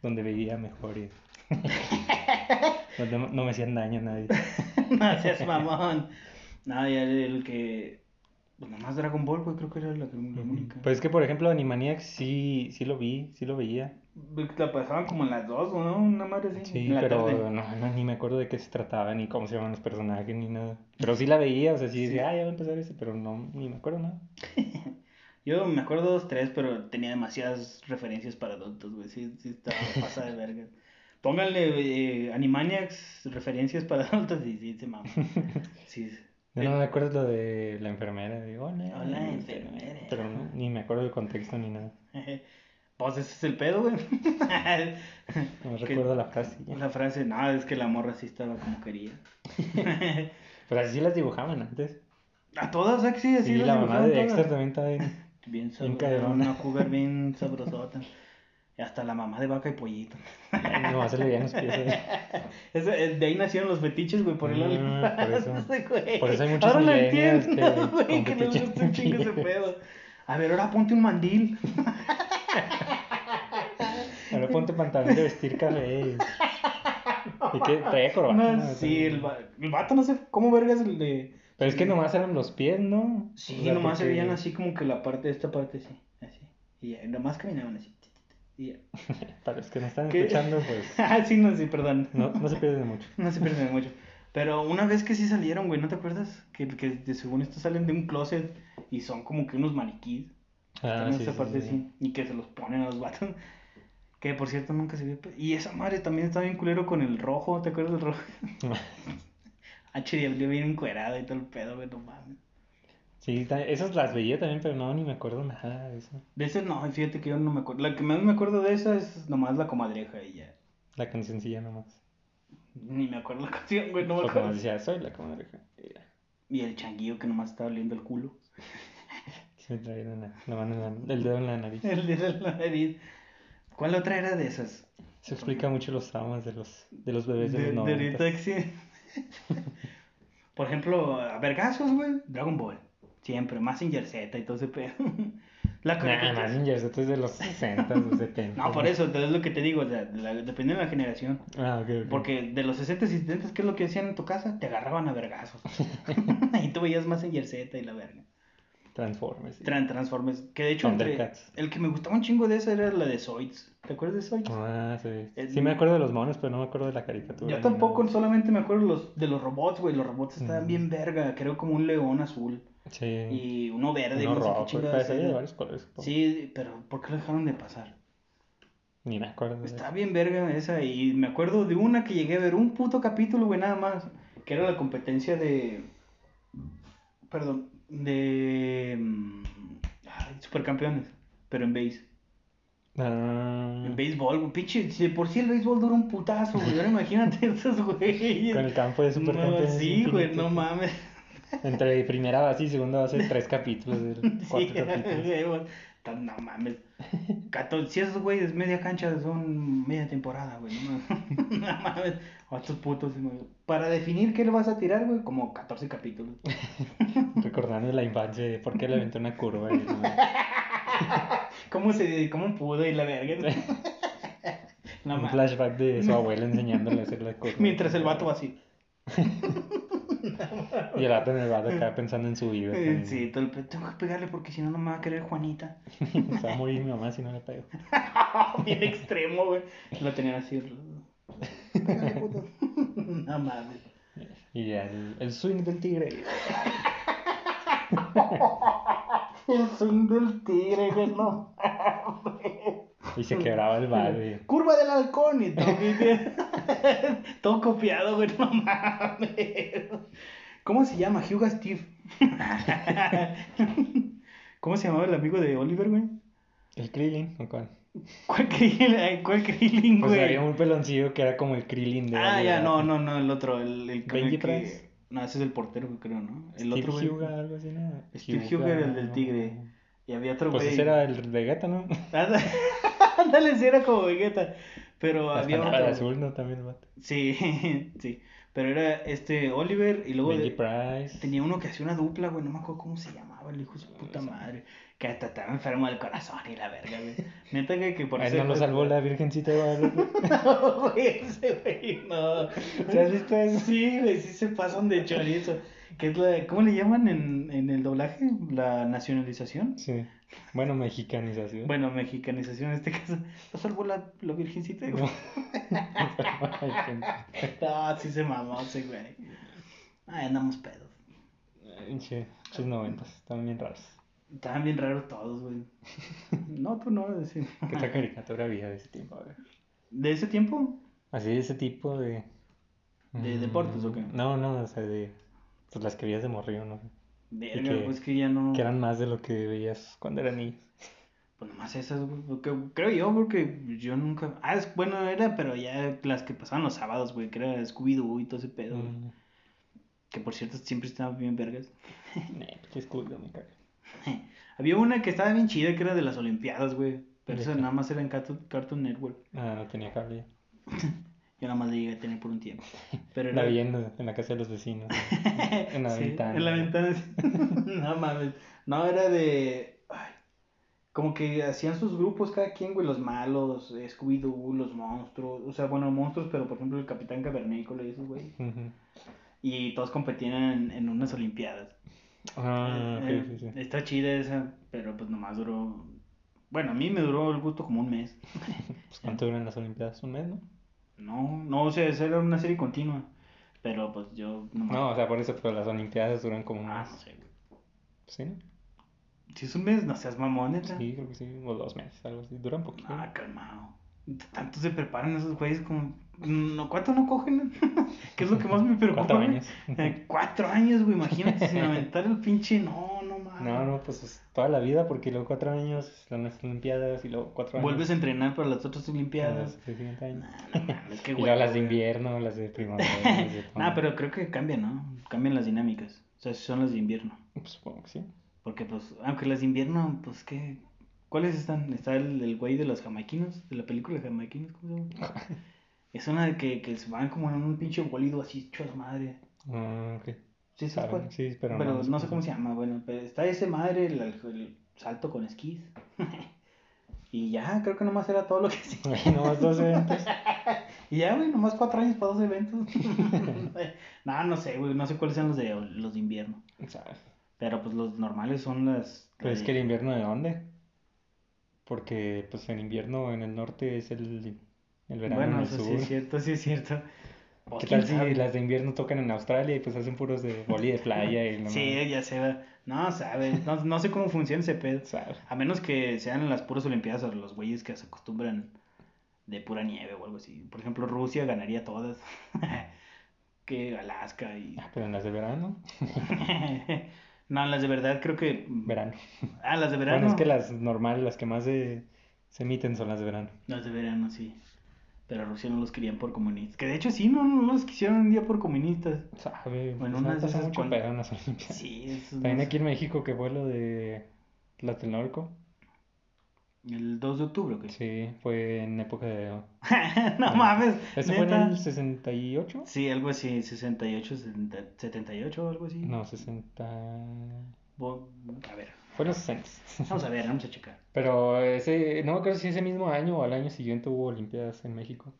Donde veía mejor y... Donde no no me hacían daño a nadie. no seas mamón. No, ya el que. Pues nomás Dragon Ball, güey, creo que era la, la única. Pues es que, por ejemplo, Animaniacs sí, sí lo vi, sí lo veía. La pasaban como en las dos, ¿no? Una madre así. Sí, en la pero no, no, ni me acuerdo de qué se trataba, ni cómo se llaman los personajes, ni nada. Pero sí la veía, o sea, sí decía, ah, ya va a empezar ese, pero no, ni me acuerdo nada. Yo me acuerdo dos, tres, pero tenía demasiadas referencias para adultos, güey. Sí, sí, estaba pasada de verga. Pónganle eh, Animaniacs, referencias para adultos y sí, se mama. Sí. Yo no me acuerdo lo de la enfermera, digo, hola, Hola, enfermera. Pero no, ni me acuerdo del contexto ni nada. Pues ese es el pedo, güey. No recuerdo la frase. ya. La frase, no, es que la morra sí estaba como quería. Pero así las dibujaban antes. A todas, que sí, así Sí, las la mamá de todas. Dexter también estaba bien. Bien sabrosa, una cougar bien sabrosota. Y hasta la mamá de vaca y pollito. Nomás se le veían los pies eh, de ahí nacieron los fetiches, güey, por el Ah, por eso. Por eso hay muchos Ahora lo entiendo, que- güey, con que les gusta un chingo ese pedo. A ver, ahora ponte un mandil. Ahora ponte pantalón de vestir café. Y que traía corbata. No, ¿no? sí, el, va- el vato no sé cómo vergas el de... Pero es que nomás eran los pies, ¿no? Sí, O sea, nomás se porque- veían así como que la parte, esta parte sí, así. Y ya, nomás caminaban así. Y ya. Para los que no están ¿Qué? escuchando, pues Ah, sí, no, sí, perdón. no, no se pierden mucho. No se pierden mucho. Pero una vez que sí salieron, güey, ¿no te acuerdas? Que, que de- según esto salen de un closet y son como que unos maniquís. Ah, Están en sí, esa sí, parte sí. así. Y que se los ponen a los vatos. Que por cierto nunca se vio. Y esa madre también estaba bien culero con el rojo, ¿te acuerdas del rojo? HDW bien encuerado y todo el pedo, güey, no mames. Sí, esas las veía también, pero no, ni me acuerdo nada de eso. De ese no, fíjate que yo no me acuerdo. La que más me acuerdo de esa es nomás la comadreja y ya. La cancioncilla nomás. Ni me acuerdo la canción, güey, no me O como acuerdo. decía, soy la comadreja. Y ya. Y el changuillo que nomás estaba oliendo el culo. Se me traían la, la mano en la- el dedo en la nariz. El de la nariz. ¿Cuál otra era de esas? Se explica mucho los traumas de los, de los bebés de, De, los de 90. ahorita que sí. Por ejemplo, a vergazos, güey. Dragon Ball. Siempre. Mazinger Z y todo ese pedo. La Nah, Mazinger Z es de los 60, los 70. No, por eso, es lo que te digo. O sea, de la- depende de la generación. Ah, ok. Porque de los 60 y 70, ¿qué es lo que hacían en tu casa? Te agarraban a vergazos. y tú veías Mazinger Z y la verga. Transformers. Tran- Transformers. Que de hecho, entre- el que me gustaba un chingo de esa era la de Zoids. ¿Te acuerdas de Zoids? Ah, sí. El- Sí me acuerdo de los monos, pero no me acuerdo de la caricatura. Yo tampoco, nada. solamente me acuerdo los, de los robots, güey. Los robots estaban bien verga. Creo como un león azul. Sí. Y uno verde. Uno no sé qué rojo, pero sí, de era. varios colores. supongo. Sí, pero ¿por qué lo dejaron de pasar? Ni me acuerdo. Está bien verga esa. Y me acuerdo de una que llegué a ver un puto capítulo, güey, nada más. Que era la competencia de. Perdón. De. mm, ay, supercampeones. Pero en base. Ah, En béisbol, güey. Pinche. Si por sí el béisbol dura un putazo, güey. Ahora imagínate esos güeyes. con el campo de No, supercampeones. sí, güey, no mames. Entre primera base y segunda base, tres capítulos. Cuatro Sí, capítulos. Güey. No mames. 14, si esos güeyes media cancha son media temporada, güey. No mames. No mames. Otros putos. güey. Para definir qué le vas a tirar, güey, como 14 capítulos. Recordando la infancia de por qué le aventó una curva. y no- ¿Cómo se cómo pudo y la verga? No un flashback de su abuela enseñándole a hacer la curva. Mientras el vato va así. Y el vato en el vato acá pensando en su vida. Eh, también. Sí, todo el pe- tengo que pegarle porque si no, no me va a querer Juanita. Se va a morir mi mamá si no le pego. Bien extremo, güey. Lo tenían así. Pégale, puto. No mames. Y ya el, el swing del tigre. El swing del tigre, güey, no. Y se quebraba el bar. y- Curva del halcón y todo, güey. todo copiado, güey, no mames. ¿Cómo se llama? Hugo Steve. ¿Cómo se llamaba el amigo de Oliver, güey? El Krillin, ¿o cuál? ¿Cuál Krillin, ¿Cuál Krillin, Pues güey? había un peloncillo que era como el Krillin de. Ah, de- ya, no, no, no, el otro, el, el Benji el que... Price. No, ese es el portero, creo, ¿no? El Steve otro, güey. Algo así, ¿no? Steve Huga era el del tigre. Y había otro Pues güey. ese era el Vegeta, ¿no? Ándale, sí era como Vegeta. Pero Hasta había otro. azul, ¿no? También vato. Sí, sí. Pero era este Oliver y luego Benji Price. tenía uno que hacía una dupla, güey. No me acuerdo cómo se llamaba, el hijo de su puta madre. Que hasta estaba enfermo del corazón y la verga, güey. Neta que, que por eso. no lo salvó la Virgencita de Guadalupe. No, güey, ese güey, no. ¿Sí has visto eso? Sí, güey, sí se pasan de chorizo. Que es la, ¿Cómo le llaman en, en el doblaje? ¿La nacionalización? Sí. Bueno, mexicanización. Bueno, mexicanización en este caso. ¿Lo salvó la, la virgencita? No. sí se mamó ese güey. Ay, andamos pedos. Che, sus noventas, estaban bien raros. Estaban bien raros todos, güey. No, tú no, decir. ¿Qué otra caricatura había de ese tipo? A ver. ¿De ese tiempo? Así de ese tipo de... ¿De Mm, deportes o qué? No, no, o sea, de... Pues las que veías de morrillo, ¿no? Verga, que- pues que ya no. Que eran más de lo que veías cuando eras niño. Pues nomás esas, güey. porque- Creo yo, porque yo nunca. Ah, es, bueno, era, pero ya las que pasaban los sábados, güey, que era Scooby-Doo y todo ese pedo. Mm, Que por cierto siempre estaban bien vergas. eh, qué Scooby-Doo, me cago. Había una que estaba bien chida, que era de las Olimpiadas, güey. Pero ¿De esa nada más era en Cartoon, Cartoon Network. Ah, no tenía cable. Yo nada más la llegué a tener por un tiempo. Pero La vi en, en la casa de los vecinos. En la Sí, ventana. En la ventana. no mames. No, era de. ay, como que hacían sus grupos cada quien, güey. Los malos, eh, Scooby-Doo, los monstruos. O sea, bueno, monstruos, pero por ejemplo el Capitán Cavernícola y esos, güey. Y todos competían en, en unas Olimpiadas. Ah, Eh, ok, sí, sí. Está chida esa, pero pues nomás duró. Bueno, a mí me duró el gusto como un mes. Pues, ¿Cuánto duran las Olimpiadas? ¿Un mes, no? No, no, o sea, esa era una serie continua. Pero pues yo nomás. No, o sea, por eso, pero las Olimpiadas duran como un Ah, mes. no sé, güey. ¿Sí? no? Si es un mes, no seas mamón, neta. Sí, creo que sí. O dos meses, algo así. Duran poquito. Ah, calmado. Tanto se preparan esos güeyes como. No, ¿Cuánto no cogen? ¿Qué es lo que más me preocupa? Cuatro años. Eh, Cuatro años, güey. Imagínate sin aventar el pinche. No, no. No, no, pues es toda la vida, porque luego cuatro años son las Olimpiadas y luego cuatro años. Vuelves a entrenar para las otras Olimpiadas. los siguientes años. Nah, no mames, qué Y luego las de invierno, las de primavera. de Nah, pero creo que cambian, ¿no? Cambian las dinámicas. O sea, si son las de invierno. Pues supongo que sí. Porque, pues, aunque las de invierno, pues, ¿qué? ¿Cuáles están? Está el, el güey de los jamaiquinos, de la película Jamaiquinos, ¿cómo se llama? Es una de que, que se van como en un pinche bolido así, chos madre. Ah, ok. ¿Sí sabes cuál? Sí, pero, Pero, no sé cómo se llama, bueno, pero está ese madre, el, el salto con esquís. y ya, creo que nomás era todo lo que hacía. Nomás dos eventos. Y ya, güey, nomás cuatro años para dos eventos. no, no sé, güey, no sé cuáles sean los de, los de invierno. ¿Sabes? Pero pues los normales son las... Pero es de- que el invierno de dónde? Porque pues en invierno en el norte es el, el verano en Bueno, el eso sur. sí es cierto, sí es cierto. ¿Qué tal si sabe. las de invierno tocan en Australia y pues hacen puros de boli de playa y no Sí, ya se va. No, sabe. No, no sé cómo funciona ese pedo. ¿sabes? A menos que sean las puras Olimpiadas o los güeyes que se acostumbran de pura nieve o algo así. Por ejemplo, Rusia ganaría todas. que Alaska y... Ah, pero en las de verano, no, las de verdad creo que... verano. Ah, las de verano. Bueno, es que las normales, las que más se, se emiten son las de verano. Las de verano, sí. Pero a Rusia no los querían por comunistas. Que de hecho sí, no, no los quisieron un día por comunistas. ¿Sabe? Bueno, Pues, no unas de esas mucho cuando- las Olimpiadas. Sí, eso También no aquí en México que fue lo de Tlatelolco. ¿El 2 de octubre qué? Sí, fue en época de... no mames. ¿Eso fue en el 68? Sí, algo así, 68, 70, 78 o algo así. No, 60... Bo- A ver, Fue en los 60. vamos a ver, vamos a checar. Pero ese, no acuerdo si ese mismo año o al año siguiente hubo Olimpiadas en México.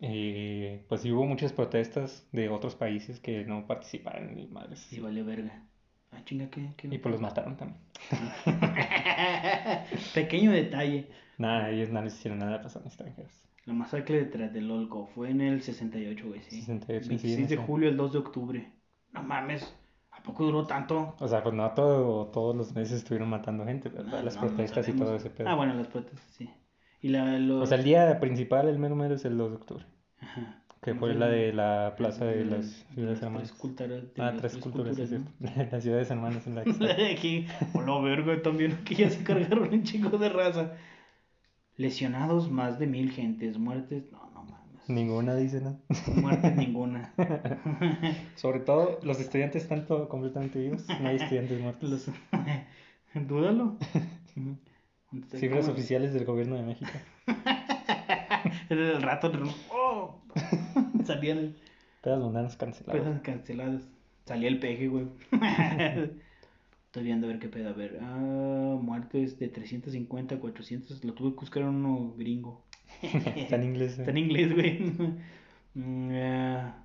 Y pues sí hubo muchas protestas de otros países que no participaron ni madres. Sí, valió verga. Ah, chinga, ¿qué? qué? Y pues los mataron también. Pequeño detalle. Nada, ellos no les hicieron nada a personas extranjeras. La masacre de Tlatelolco fue en el 68, güey, sí. 68, sí, 26 no de julio al 2 de octubre. No mames, ¿a poco duró tanto? O sea, pues no todo, todos los meses estuvieron matando gente, ¿verdad? Ah, Las no, no protestas y todo ese pedo. Ah, bueno, las protestas, sí. Y la, lo... O sea, el día principal, el mero mero, es el 2 de octubre. Ajá. Que ¿Cómo fue la de la plaza de De las las- de ciudades hermanas. tres culturas- Ah, tres tres culturas, sí, culturas, cierto. Las ciudades hermanas en la que está. aquí, hola verga, también aquí ya se cargaron un chico de raza. Lesionados más de mil gentes, muertes, no, no. Ninguna dice nada. Muertes ninguna. Sobre todo, los estudiantes están todo completamente vivos. No hay estudiantes muertos. Los... Dúdalo. Cifras ¿Cómo? oficiales del gobierno de México. El rato. ¡Oh! Salían Pedas mundanas canceladas. pedas canceladas. Salía el peje, güey. Estoy viendo a ver qué pedo. A ver. Ah, muertes de 350 a 400. Lo tuve que buscar uno gringo. Está en inglés. eh. Está en inglés, güey. Mm, ah,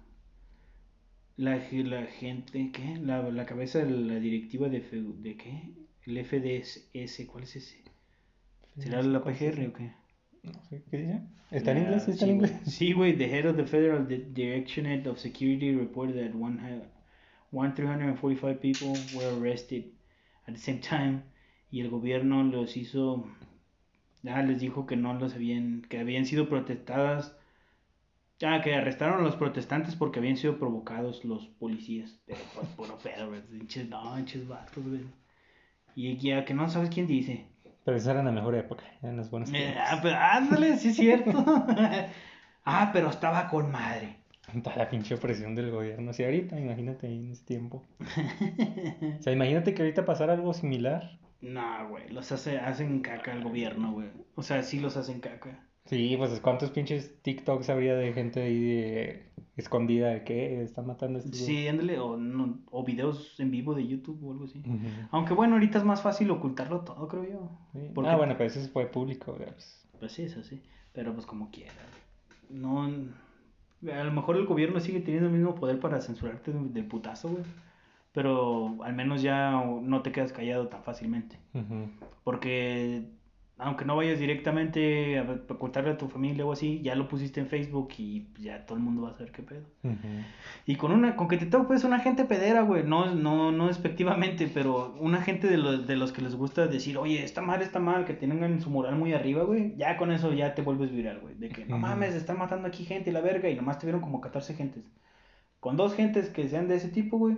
la, la gente, ¿qué? La, la cabeza de la directiva de, fe- de qué? El FDS, ¿cuál es ese? ¿Será la PGR o qué? No sé, ¿qué dice? ¿Está en La- inglés? ¿Sí ¿Está en inglés? Sí, güey. The head of the Federal Di- Directorate of Security reported that one, ha- one 345 people were arrested at the same time y el gobierno los hizo, ah, les dijo que no los habían, que habían sido protestadas, ah, que arrestaron a los protestantes porque habían sido provocados los policías, pero pues puro pedo, güey, pinches, no, pinches vatos, güey. Y ya que no sabes quién dice. Pero esa era la mejor época. Eran los buenos Eh, ah, pero ándale, sí es cierto. ah, pero estaba con madre. Toda la pinche opresión del gobierno. Si ahorita, imagínate ahí en ese tiempo. O sea, imagínate que ahorita pasara algo similar. No, güey, los hace, hacen caca el gobierno, güey. O sea, sí los hacen caca. Sí, pues cuántos pinches TikToks habría de gente ahí de- escondida de que están matando a estos Sí, ándale, o, no, o videos en vivo de YouTube o algo así. Aunque bueno, ahorita es más fácil ocultarlo todo, creo yo. Sí. Porque- Ah, bueno, pero eso fue público. pues. Pues sí, eso sí. Pero pues como quiera. No. A lo mejor el gobierno sigue teniendo el mismo poder para censurarte de, de putazo, güey. Pero al menos ya no te quedas callado tan fácilmente. Porque aunque no vayas directamente a ocultarle a tu familia o así, ya lo pusiste en Facebook y ya todo el mundo va a saber qué pedo. Y con una, con que te topes una gente pedera, güey, no, no, no despectivamente, pero una gente de los, de los que les gusta decir, oye, está mal, está mal, que tengan su moral muy arriba, güey, ya con eso ya te vuelves viral, güey, de que no mames, están matando aquí gente y la verga, y nomás tuvieron como 14 gentes. Con dos gentes que sean de ese tipo, güey,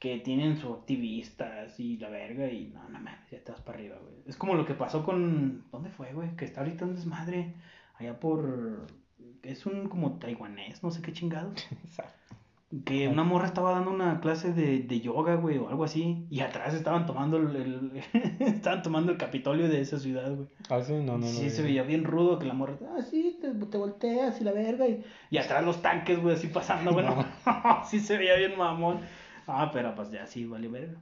que tienen su activistas y la verga, y no, no mames, ya vas para arriba, güey. Es como lo que pasó con, ¿dónde fue, güey? Que está ahorita un desmadre, allá por, es un como taiwanés, no sé qué chingados. Que una morra estaba dando una clase de, de yoga, güey, o algo así. Y atrás estaban tomando el, el- estaban tomando el Capitolio de esa ciudad, güey. Ah, sí, no, no, no. sí, se veía bien rudo que la morra, ah, sí, te, te volteas y la verga. Y, y atrás los tanques, güey, así pasando, güey. no. sí se veía bien mamón. Ah, pero pues ya sí, vale verga.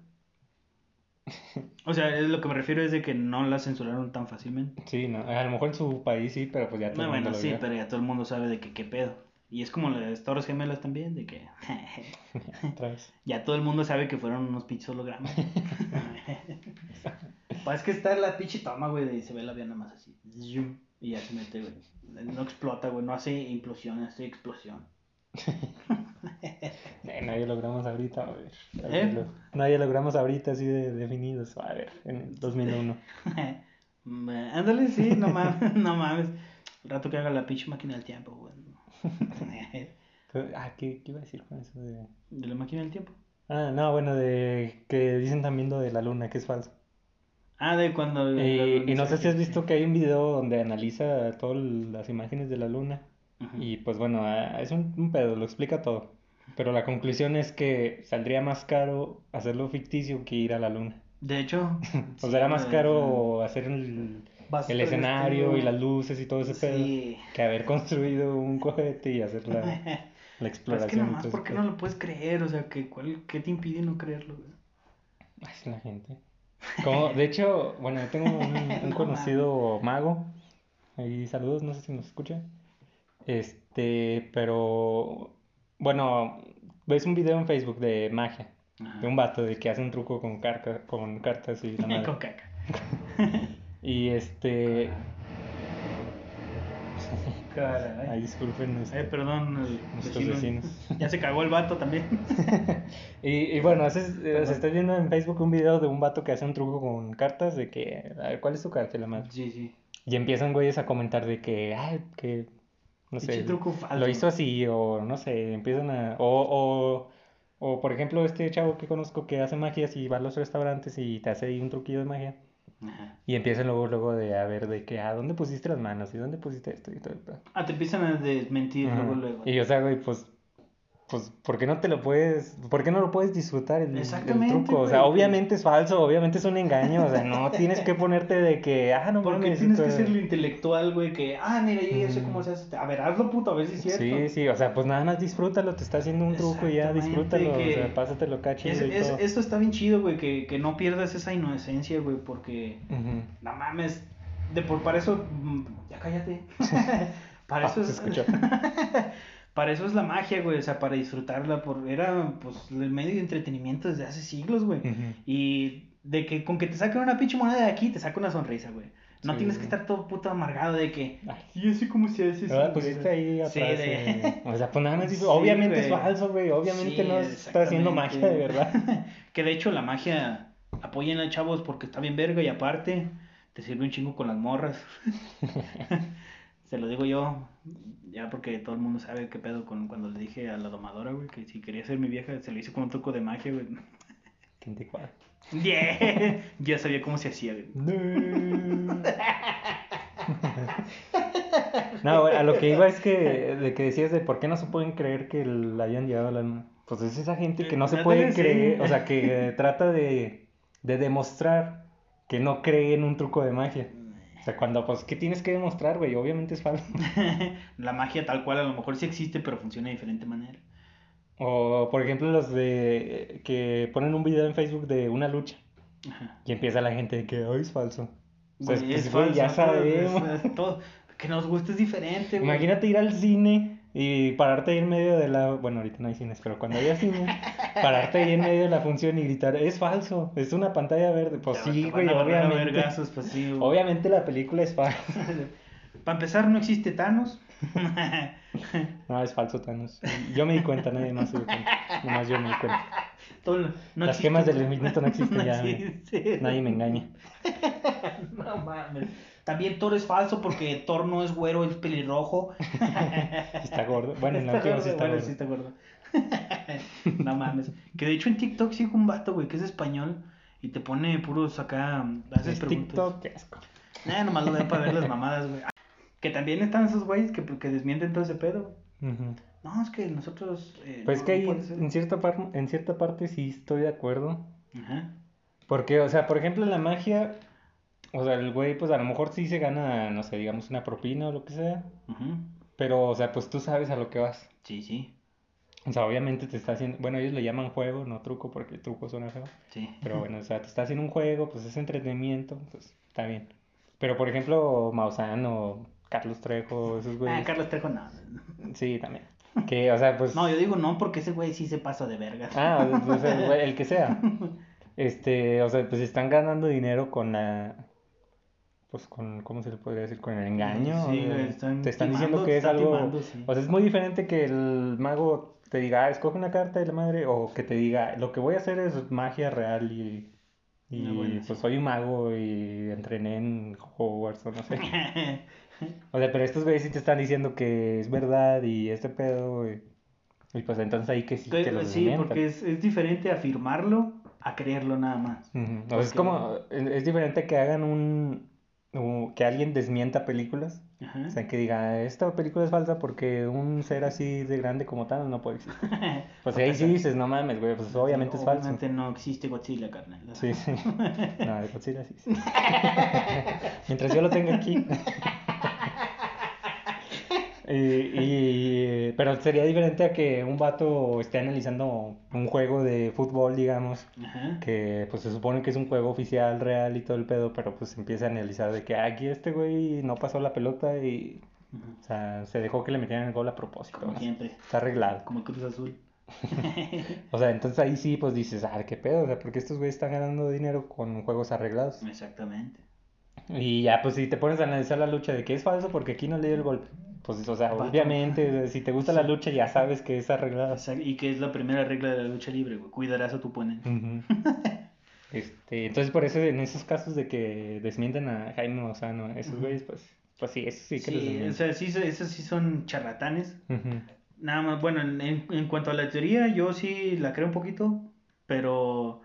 O sea, es lo que me refiero es de que no la censuraron tan fácilmente. Sí, no, a lo mejor en su país sí, pero pues ya todo No, el mundo bueno, lo sí, vio. pero ya todo el mundo sabe de que qué pedo. Y es como las Torres Gemelas también, de que Otra vez. ya todo el mundo sabe que fueron unos pinches hologramas. pues es que está la pinche toma, güey, y se ve el avión nada más así. Y ya se mete, güey. No explota, güey, no hace implosión, hace explosión. Eh, nadie logramos ahorita, a ver. ¿Eh? Lo- Nadie logramos ahorita así de definidos. A ver, en el 2001. Mm, Ándale, sí, no mames, no mames. El rato que haga la pinche máquina del tiempo, güey. Ah, ¿qué, ¿qué iba a decir con eso de...? ¿De la máquina del tiempo? Ah, no, bueno, de que dicen también lo de la luna, que es falso. Ah, de cuando... Y, y no sé si has visto que hay un video donde analiza todas las imágenes de la luna. Y pues bueno, ah, es un, un pedo, lo explica todo. Pero la conclusión es que saldría más caro hacerlo ficticio que ir a la luna. De hecho... O sea, era más caro hacer el, el escenario y las luces y todo ese pedo Sí. que haber construido un cohete y hacer la, la Pero es que exploración. todo ¿por qué no lo puedes creer? O sea, que ¿cuál, ¿qué te impide no creerlo? es la gente. Como, de hecho, bueno, yo tengo un, un No conocido mago. Ahí saludos, no sé si nos escucha. Este, pero bueno, ves un video en Facebook de magia, Ajá. de un vato de que hace un truco con, carca- con cartas y la madre. Con caca. Y este, Caray. ay, disculpen, este, Eh, perdón, nuestros vecino. vecinos. Ya se cagó el vato también. Y, y bueno, haces, eh, se está viendo en Facebook un video de un vato que hace un truco con cartas de que, a ver, ¿cuál es tu carta? La madre. Sí, sí. Y empiezan güeyes a comentar de que, ay, que, no sé, truco falso. lo hizo así, o no sé, empiezan a, o, o, o por ejemplo este chavo que conozco que hace magias y va a los restaurantes y te hace ahí un truquillo de magia. Ajá. Y empiezan luego, luego de a ver de que, ah, ¿dónde pusiste las manos? ¿Y dónde pusiste esto? Y todo el pedo. Ah, te empiezan a desmentir Ajá. luego, luego. Y o sea, güey, pues, pues, ¿por qué no te lo puedes, por qué no lo puedes disfrutar el, el Exactamente, truco? O sea, obviamente es falso, obviamente es un engaño, o sea, no tienes que ponerte de que, ah, no Porque tienes que ser lo intelectual, güey, que, ah, mira, yo ya sé cómo se hace. A ver, hazlo, puto, a ver si es cierto. Sí, sí, o sea, pues nada más disfrútalo, te está haciendo un truco y ya disfrútalo, que- o sea, pásatelo acá chido Es, es- esto está bien chido, güey, que, que no pierdas esa inocencia, güey, porque, Ujú. no mames, de por, para eso, mm, ya cállate. para Ah, eso se es, escuchó. Para eso es la magia, güey, o sea, para disfrutarla, por, era, pues, el medio de entretenimiento desde hace siglos, güey. Y de que con que te saquen una pinche moneda de aquí, te saca una sonrisa, güey. No Sí, tienes que estar todo puto amargado de que, Ay. y así como se hace. Eso, güey". ahí atrás. Sí, de- O sea, pues nada más, Sí, obviamente es falso, güey, obviamente no está haciendo magia de verdad. que de hecho la magia apoyen a chavos porque está bien verga y aparte te sirve un chingo con las morras. Se lo digo yo, ya porque todo el mundo sabe qué pedo con cuando le dije a la domadora, güey, que si quería ser mi vieja, se lo hice con un truco de magia, güey. Qué anticuado. Yeah. Ya sabía cómo se hacía, güey. No. No, a lo que iba es que, de que decías de por qué no se pueden creer que la hayan llevado a la luna. Pues es esa gente que no se Ándale, puede creer, o sea, que trata de, de demostrar que no cree en un truco de magia. O sea, cuando, pues, ¿qué tienes que demostrar, güey? Obviamente es falso. La magia tal cual a lo mejor sí existe, pero funciona de diferente manera. O, por ejemplo, los de que ponen un video en Facebook de una lucha Ajá. y empieza la gente de que, ay, es falso. O sea, Güey, pues, es güey, falso, ya sabemos. es- todo- que nos guste es diferente, güey. Imagínate ir al cine y pararte ahí en medio de la... Bueno, ahorita no hay cines, pero cuando haya cine, pararte ahí en medio de la función y gritar, es falso, es una pantalla verde. Pues Te- sí, güey, obviamente. vergazos, pues sí, güey. Obviamente la película es falsa. Para empezar, no existe Thanos. No, es falso, Thanos. Yo me di cuenta, nadie más se dio cuenta. Nomás yo me di cuenta. Todo- no Las gemas del infinito no existen ya. güey. existe. Nadie me engaña. No mames. También Thor es falso porque Thor no es güero, es pelirrojo. Está gordo. Bueno, en la última sí está bueno, gordo. sí está gordo. no mames. Que de hecho en TikTok sigo un vato, güey, que es español y te pone puros acá. Haces Es preguntas. TikTok, qué asco. Eh, nomás lo veo para ver las mamadas, güey. Que también están esos güeyes que, que desmienten todo ese pedo. No, es que nosotros. eh, Pues no- que no en cierta, par- en cierta parte sí estoy de acuerdo. Ajá. Porque, o sea, por ejemplo, la magia, o sea, el güey, pues a lo mejor sí se gana, no sé, digamos una propina o lo que sea. Pero, o sea, pues tú sabes a lo que vas. Sí, sí. O sea, obviamente te está haciendo, bueno, ellos le llaman juego, no truco, porque truco suena feo. Sí. Pero bueno, o sea, te está haciendo un juego, pues es entretenimiento, pues está bien. Pero, por ejemplo, Maussan o Carlos Trejo, esos Ah, güeyes. Carlos Trejo no. Sí, también. Que, o sea, pues. No, yo digo no porque ese güey sí se pasa de verga. Ah, sea, el, güey- el que sea. Este, o sea, pues están ganando dinero con la. Pues con, ¿cómo se le podría decir? Con el engaño. Sí, güey, están te están timando, diciendo que es algo. timando, sí. O sea, es muy diferente que el mago te diga, ah, escoge una carta de la madre, o que te diga, lo que voy a hacer es magia real y. Y Ah, bueno, pues sí. soy un mago y entrené en Hogwarts o no sé. O sea, pero estos güeyes sí te están diciendo que es verdad y este pedo, güey. Y pues entonces ahí que sí que los sí, porque es, es diferente afirmarlo a creerlo nada más. O sea, es como, es diferente que hagan un, un- que alguien desmienta películas. Ajá. O sea, que diga, esta película es falsa porque un ser así de grande como Thanos no puede existir. Pues ahí sí dices, no mames, güey, pues obviamente es falso. Obviamente no existe Godzilla, carnal. Sí, sí. No, de Godzilla sí. sí. Mientras yo lo tenga aquí. Y, y- pero sería diferente a que un vato esté analizando un juego de fútbol, digamos, Ajá. que pues se supone que es un juego oficial, real y todo el pedo, pero pues empieza a analizar de que "Ah, aquí este güey no pasó la pelota y, o sea, se dejó que le metieran el gol a propósito. Como ¿no? siempre. Está arreglado. Como Cruz Azul. O sea, entonces ahí sí pues dices, ah, qué pedo, o sea, porque estos güeyes están ganando dinero con juegos arreglados. Exactamente. Y ya, pues si te pones a analizar la lucha de que es falso porque aquí no le dio el golpe. Pues, o sea, obviamente, o si te gusta la lucha ya sabes que es arreglada. Y que es la primera regla de la lucha libre, güey. Cuidarás a tu oponente. Ujú. Este, entonces por eso en esos casos de que desmienten a Jaime Lozano, esos Ujú. güeyes, pues, pues sí, eso sí que los Sí, o desmienten. sea, sí, so- esos sí son charlatanes. Ujú. Nada más, bueno, en, en- en cuanto a la teoría, yo sí la creo un poquito, pero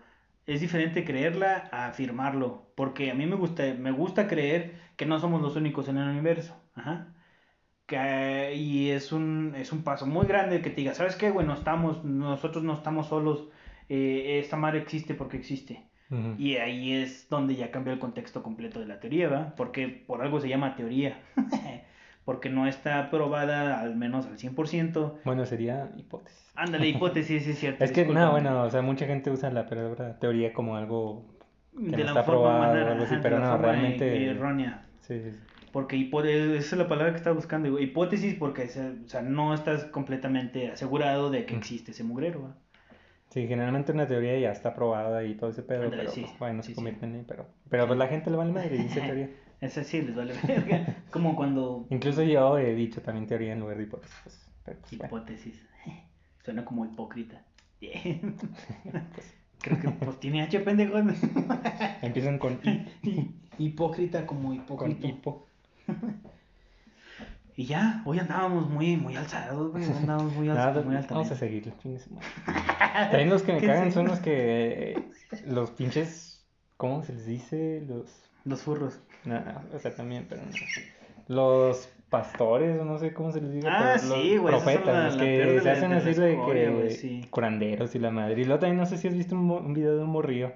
es diferente creerla a afirmarlo, porque a mí me gusta, me gusta creer que no somos los únicos en el universo, ajá. Que, y es un, es un paso muy grande que te diga, ¿sabes qué? Bueno, estamos, nosotros no estamos solos, eh, esta madre existe porque existe. Y ahí es donde ya cambia el contexto completo de la teoría, ¿va? Porque por algo se llama teoría. Porque no está probada al menos al 100%. Bueno, sería hipótesis. Ándale, hipótesis, es cierto. Es que, no, bueno, o sea, mucha gente usa la palabra teoría como algo que de no la está forma probado o algo así, pero no, realmente... errónea. Sí, sí, sí. Porque esa es la palabra que estaba buscando. digo, Hipótesis porque se- o sea, no estás completamente asegurado de que Mm. existe ese mugrero, ¿va? Sí, generalmente una teoría ya está probada y todo ese pedo, pero sí, pues bueno, se sí, sí. convierte en pero pero pues la gente le vale madre dice teoría. Ese sí les vale verga. Como cuando Incluso yo he dicho también teoría en lugar de hipótesis. pues, pero, pues, bueno. hipótesis. Suena como hipócrita. Creo que pues tiene H pendejo. Empiezan con I, Hipócrita como con hipócrita. hipo. Y ya, hoy andábamos muy, muy alzados, güey. Andábamos muy, Nada, alzados, muy vamos a madre. También los que me ¿Qué cagan son los que eh, los pinches ¿cómo se les dice? Los Los furros. no, o sea, también, pero no. Los pastores, o no sé cómo se les dice, Ah, pero los sí, güey, profetas, la- los que se hacen así de que sí. curanderos y la madre. Y luego también no sé si has visto un, un video de un morrillo.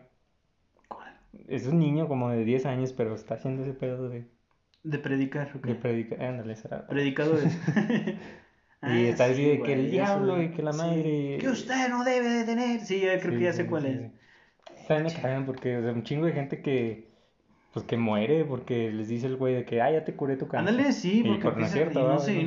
¿Cuál? Es un niño como de 10 años, pero está haciendo ese pedo de, De predicar, ¿o qué? de predicar. Ándale, será. Predicadores. Y está así de que el diablo y que la sí. madre- Que usted no debe de tener. Sí, ya creo Sí, que ya sí, sé cuál sí, es. sí. También me cagan porque, o sea, un chingo de gente que, pues, que muere porque les dice el güey de que, ah, ya te curé tu cáncer. Ándale, sí, Y porque por no es empieza- cierto, y no se, y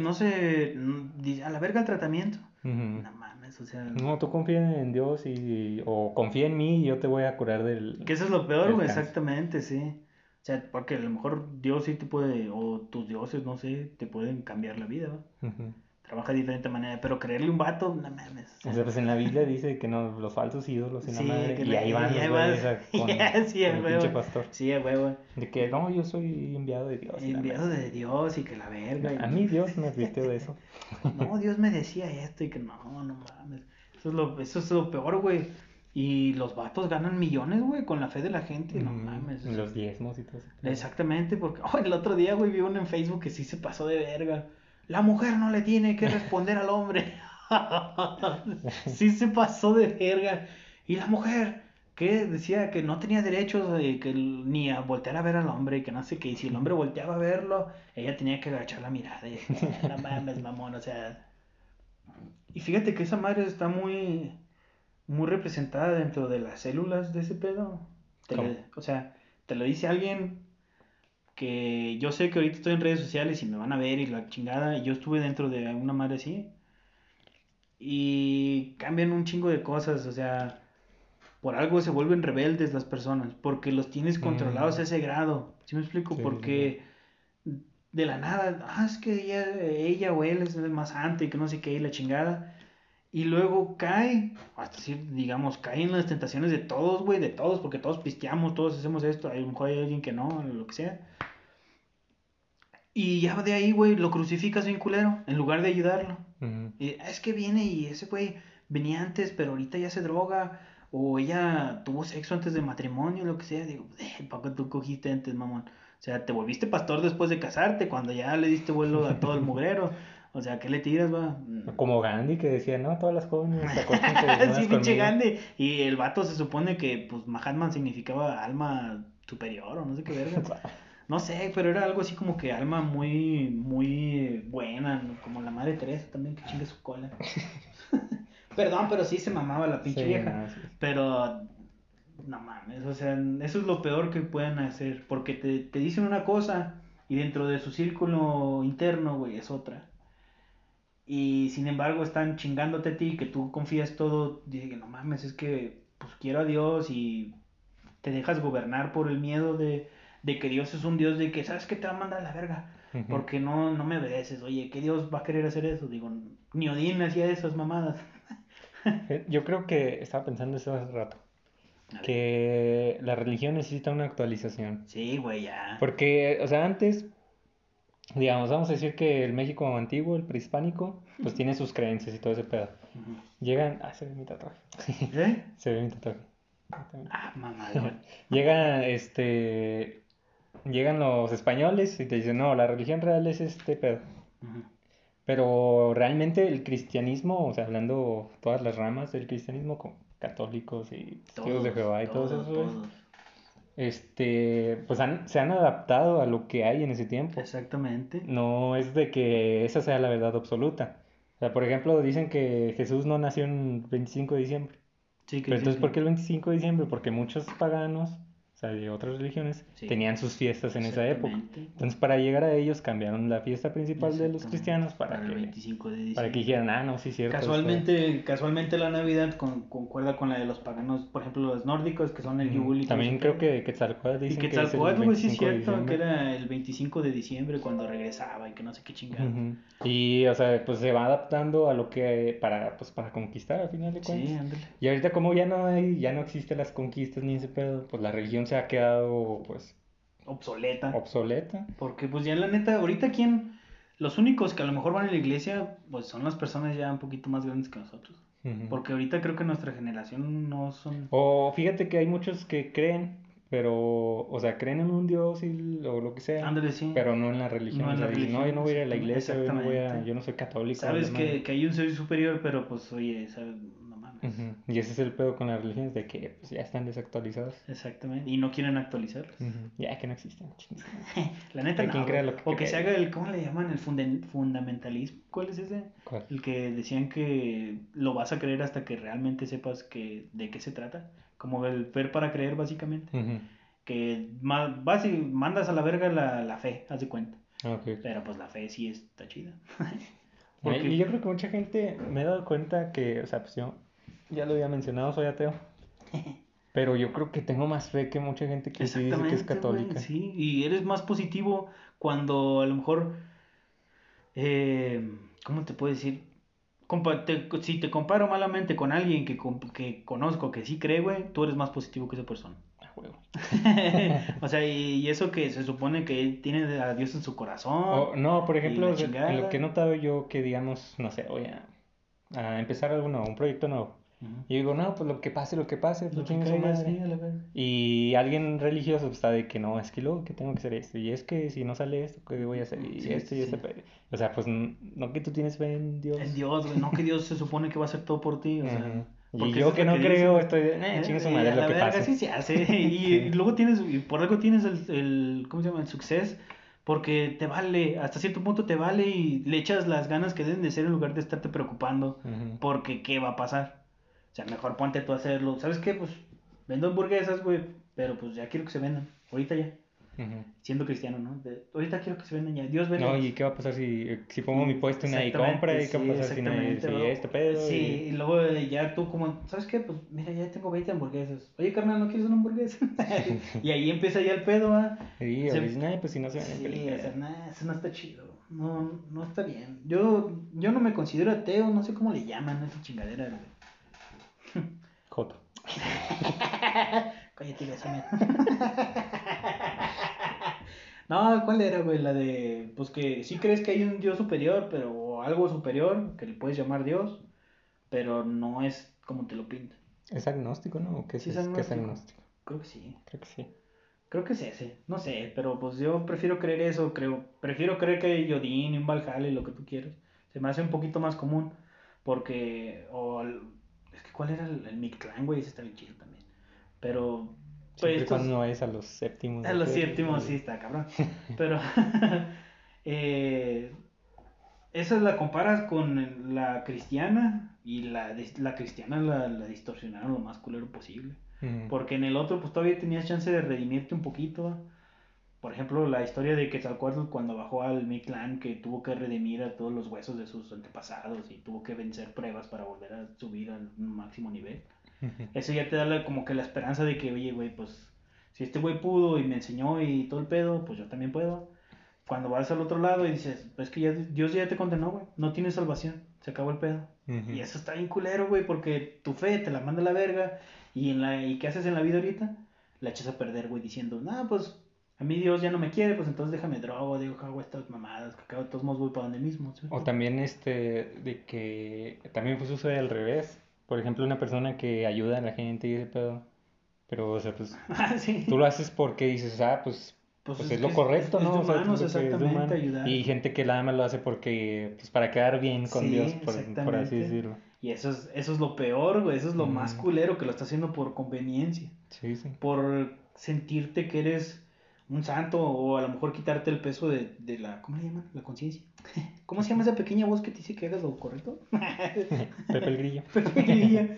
no se, a la verga el tratamiento. Ujú. No mames, o sea, No, tú confía en Dios y, o confía en mí y yo te voy a curar del... que eso es lo peor, güey, exactamente, sí. O sea, porque a lo mejor Dios sí te puede, o tus dioses, no sé, te pueden cambiar la vida. Ujú. Trabaja de diferente manera, pero creerle un vato, no mames. O sea, pues en la Biblia dice que no, los falsos ídolos y la Sí, madre, que y la- ahí van y los vas. a- con, sí, con el huevo. pinche pastor. Sí, a huevo. De que, no, yo soy enviado de Dios. la Enviado madre. de Dios y que la verga. y- A mí Dios me advirtió de eso. No, Dios me decía esto y que no, no mames. Eso es lo, eso es lo peor, güey. Y los vatos ganan millones, güey, con la fe de la gente. No mames. Los diezmos y todo eso. Exactamente, porque oh, el otro día, güey, vi uno en Facebook que sí se pasó de verga. La mujer no le tiene que responder al hombre. sí se pasó de verga. Y la mujer, que decía que no tenía derechos de que ni a voltear a ver al hombre y que no sé qué. Y si el hombre volteaba a verlo, ella tenía que agachar la mirada. Y, "Ah, no mames, mamón, o sea. Y fíjate que esa madre está muy, muy representada dentro de las células de ese pedo. Te lo- o sea, te lo dice alguien que yo sé que ahorita estoy en redes sociales y me van a ver y la chingada. Y yo estuve dentro de una madre así. y cambian un chingo de cosas, o sea, por algo se vuelven rebeldes las personas, porque los tienes controlados a ese grado, ¿sí me explico? Mm. Sí, porque de la nada, ah, es que ella, ella o él es más santo y que no sé qué, y la chingada. Y luego cae, hasta decir, digamos, cae en las tentaciones de todos, güey, de todos, porque todos pisteamos, todos hacemos esto, a lo mejor hay alguien que no, lo que sea. Y ya de ahí, güey, lo crucificas bien culero, en lugar de ayudarlo. Ujú. Y, "Ah, es que viene y ese güey venía antes, pero ahorita ya se droga. O ella tuvo sexo antes de matrimonio, lo que sea. Digo, eh, ¿para qué tú cogiste antes, mamón? O sea, te volviste pastor después de casarte, cuando ya le diste vuelo a todo el mugrero. O sea, ¿qué le tiras, va? Como Gandhi que decía, no, todas las jóvenes sí, pinche conmigo". Gandhi. Y el vato se supone que, pues, Mahatma significaba alma superior o no sé qué verga. No sé, pero era algo así como que alma muy, muy buena, ¿no? como la madre Teresa también, que chingue su cola. Perdón, pero sí se mamaba la pinche Sí, vieja. no, sí. Pero, no mames, o sea, eso es lo peor que pueden hacer, porque te, te dicen una cosa y dentro de su círculo interno, güey, es otra. Y sin embargo están chingándote a ti, que tú confías todo, dice no mames, es que pues quiero a Dios y te dejas gobernar por el miedo de, de que Dios es un Dios de que, ¿sabes que Te va a mandar a la verga, porque no, no me obedeces, oye, ¿qué Dios va a querer hacer eso? Digo, ni Odín hacía esas mamadas. Eh, Yo creo que estaba pensando eso hace rato, que la religión necesita una actualización. Sí, güey, ya. Porque, o sea, antes, digamos, vamos a decir que el México antiguo, el prehispánico, pues tiene sus creencias y todo ese pedo. Llegan, ah, se ve mi tatuaje, ¿Eh? se ve mi tatuaje. Ah, mamador. Llegan, este, llegan los españoles y te dicen, no, la religión real es este pedo. Pero realmente el cristianismo, o sea, hablando todas las ramas del cristianismo, como católicos y testigos de Todos, Jehová y todos todos, esos, güey, todos. Este, pues han- se han adaptado a lo que hay en ese tiempo. Exactamente. No es de que esa sea la verdad absoluta. O sea, por ejemplo, dicen que Jesús no nació en 25 de diciembre. Sí, que Pero entonces, sí, ¿por qué el 25 de diciembre? Porque muchos paganos, sea, de otras religiones, Sí. tenían sus fiestas en esa época. Entonces, para llegar a ellos, cambiaron la fiesta principal de los cristianos para el que, 25 de diciembre. para que dijeran, ah, no, sí, cierto. esto- Casualmente, casualmente la Navidad con- concuerda con la de los paganos, por ejemplo, los nórdicos, que son el Yule y todo También creo que Quetzalcóatl Y dicen que es el Quetzalcóatl, güey, sí es 25 de cierto, que era el 25 de diciembre cuando regresaba y que no sé qué chingada. Ujú. Y, o sea, pues se va adaptando a lo que, para, pues, para conquistar al final de cuentas. Sí, ándale. Y ahorita como ya no hay, ya no existen las conquistas ni ese pedo, pues la religión se ha quedado, pues, Obsoleta. obsoleta. Porque pues ya la neta, ahorita quién, los únicos que a lo mejor van a la iglesia, pues son las personas ya un poquito más grandes que nosotros. Porque ahorita creo que nuestra generación no son... O fíjate que hay muchos que creen, pero, o sea, creen en un Dios y, o lo que sea, Ándale, sí. pero no en la religión. No en la no, yo no voy a ir a la iglesia, yo no voy a, exactamente. yo no soy católico. Sabes que, madre". que hay un ser superior, pero pues oye, ¿sabes? Ujú. Y ese es el pedo con las religiones, de que pues, ya están desactualizadas. Exactamente. Y no quieren actualizarlas. Ya que no existen. La neta no. crea lo que o que se haga el, ¿cómo le llaman? El funden- fundamentalismo. ¿Cuál es ese? ¿Cuál? El que decían que lo vas a creer hasta que realmente sepas que de qué se trata. Como el ver para creer, básicamente. Ujú. Que ma- vas y mandas a la verga la, la fe, haz de cuenta. Ah, ok. Pero pues la fe sí está chida. Porque- Y yo creo que mucha gente me he dado cuenta que, o sea, pues yo ya lo había mencionado, soy ateo. Pero yo creo que tengo más fe que mucha gente que sí dice que es católica. sí, y eres más positivo cuando a lo mejor, eh, ¿cómo te puedo decir? Compa- te- si te comparo malamente con alguien que, que conozco que sí cree, güey, tú eres más positivo que esa persona. Ah, o sea, y, y eso que se supone que él tiene a Dios en su corazón. O- no, por ejemplo, lo que he notado yo que digamos, no sé, voy a, a empezar algo nuevo, un proyecto nuevo. Y digo, no, pues lo que pase, lo que pase, Lo pues que caiga, madre. sí, a la verga. Y alguien religioso pues, está de que no, es que luego que tengo que hacer esto, y es que si no sale esto, ¿qué voy a hacer? Y Sí, esto y sí. este. O sea, pues no que tú tienes fe en Dios. En Dios, güey, no que Dios se supone que va a hacer todo por ti, o sea. Y yo que lo no creo, estoy de, eh, chingue su eh, madre lo que pase. sí se hace. Y, y luego tienes, y por algo tienes el, el, ¿cómo se llama? El suceso. Porque te vale, hasta cierto punto te vale y le echas las ganas que deben de ser en lugar de estarte preocupando porque qué va a pasar. O sea, mejor ponte tú a hacerlo. ¿Sabes qué? Pues vendo hamburguesas, güey, pero pues ya quiero que se vendan. Ahorita ya. Ujú. siendo cristiano, ¿no? De, ahorita quiero que se vendan ya. Dios vende. No, ¿y qué va a pasar si, si pongo mi puesto y nadie Exactamente, compra? ¿Y qué va a sí, pasar si nadie si este pedo? Sí, y- y luego eh, ya tú como, ¿sabes qué? Pues mira, ya tengo 20 hamburguesas. Oye, carnal, ¿no quieres una hamburguesa? y ahí empieza ya el pedo, ¿ah? Y Se- dices, "Nah, pues si no se en Sí, película". o sea, eso no está chido. No, no está bien. Yo, yo no me considero ateo, no sé cómo le llaman a esa chingadera, güey. Joto. Cállate, bésame. No, ¿cuál era, güey? La de, pues que sí crees que hay un Dios superior, pero o algo superior, que le puedes llamar Dios, pero no es como te lo pintan. ¿Es agnóstico, no? ¿O qué es, Sí, es qué es agnóstico. agnóstico? Creo que sí. Creo que sí. Creo que es ese. No sé, pero pues yo prefiero creer eso, creo. Prefiero creer que hay Odín y un Valhalla y lo que tú quieras. Se me hace un poquito más común, porque, o, es que ¿cuál era el, el Mictlán, güey? Ese está bien chido también. Pero, y estos- cuando no vayas a los séptimos. A los séptimos sí está cabrón. Pero eh, esa la comparas con la cristiana y la, la cristiana la, la distorsionaron lo más culero posible. Ujú. Porque en el otro pues todavía tenías chance de redimirte un poquito. ¿va? Por ejemplo, la historia de Quetzalcóatl cuando bajó al Mictlán que tuvo que redimir a todos los huesos de sus antepasados y tuvo que vencer pruebas para volver a subir al máximo nivel. Eso ya te da la- como que la esperanza de que, oye, güey, pues si este güey pudo y me enseñó y todo el pedo, pues yo también puedo. Cuando vas al otro lado y dices, pues que ya Dios ya te condenó, güey, no tienes salvación, se acabó el pedo. Ujú. Y eso está bien culero, güey, porque tu fe te la manda a la verga y, en la, y ¿qué haces en la vida ahorita? La echas a perder, güey, diciendo, nah, pues a mí Dios ya no me quiere, pues entonces déjame drogo, digo, hago estas mamadas, que de todos modos voy para donde mismo. ¿sí? O también este, de que también pues sucede al revés. Por ejemplo, una persona que ayuda a la gente y ese pedo. Pero, o sea, pues Ah, sí. tú lo haces porque dices, ah, pues, Pues pues, es es, lo correcto, es- es ¿no? de O sea, humanos, de exactamente, ayudar. Y gente que nada más lo hace porque, pues para quedar bien con Sí, Dios, por, por así decirlo. Y eso es, eso es lo peor, güey. Eso es lo más culero que lo está haciendo por conveniencia. Sí, sí. Por sentirte que eres un santo o a lo mejor quitarte el peso de, de la. ¿Cómo le llaman? La conciencia. ¿Cómo se llama esa pequeña voz que te dice que hagas lo correcto? Pepe el Grillo. Pequeñilla.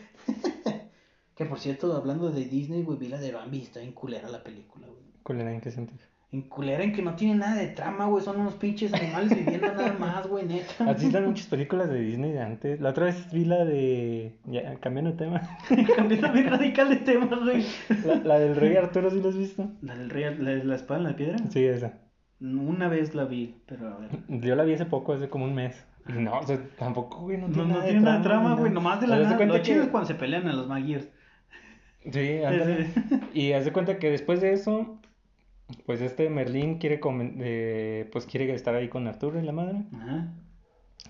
que por cierto, hablando de Disney, güey, vi la de Bambi. Está en culera la película, güey. ¿Cuál era en qué sentido? En culera en que no tiene nada de trama, güey. Son unos pinches animales viviendo nada más, güey, neta. Así están muchas películas de Disney de antes. La otra vez vi la de. Ya, cambiando de tema. Cambiando bien radical de tema, güey. La, la del Rey Arturo, ¿sí la has visto? ¿La del rey, la, la espada en la piedra? Sí, esa. Una vez la vi, pero a ver. Yo la vi hace poco, hace como un mes. Y no, o sea, tampoco, güey, no No, tiene no nada tiene de trama, ni güey. Nomás de la nada. Lo chido que- es cuando se pelean a los Magiers. Sí, ándale. Y haz de cuenta que después de eso, pues este Merlín quiere eh, pues quiere estar ahí con Arturo y la madre. Ajá.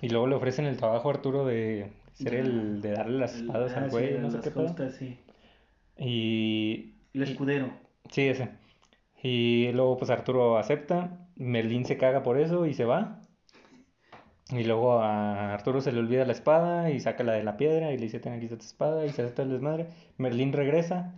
Y luego le ofrecen el trabajo a Arturo de ser Ya. el de darle las espadas ah, al sí, güey, no sé qué sí. Y El escudero. sí, ese. Y luego pues Arturo acepta, Merlín se caga por eso y se va. Y luego a Arturo se le olvida la espada y saca la de la piedra y le dice, ten aquí está tu espada y se hace todo el desmadre. Merlín regresa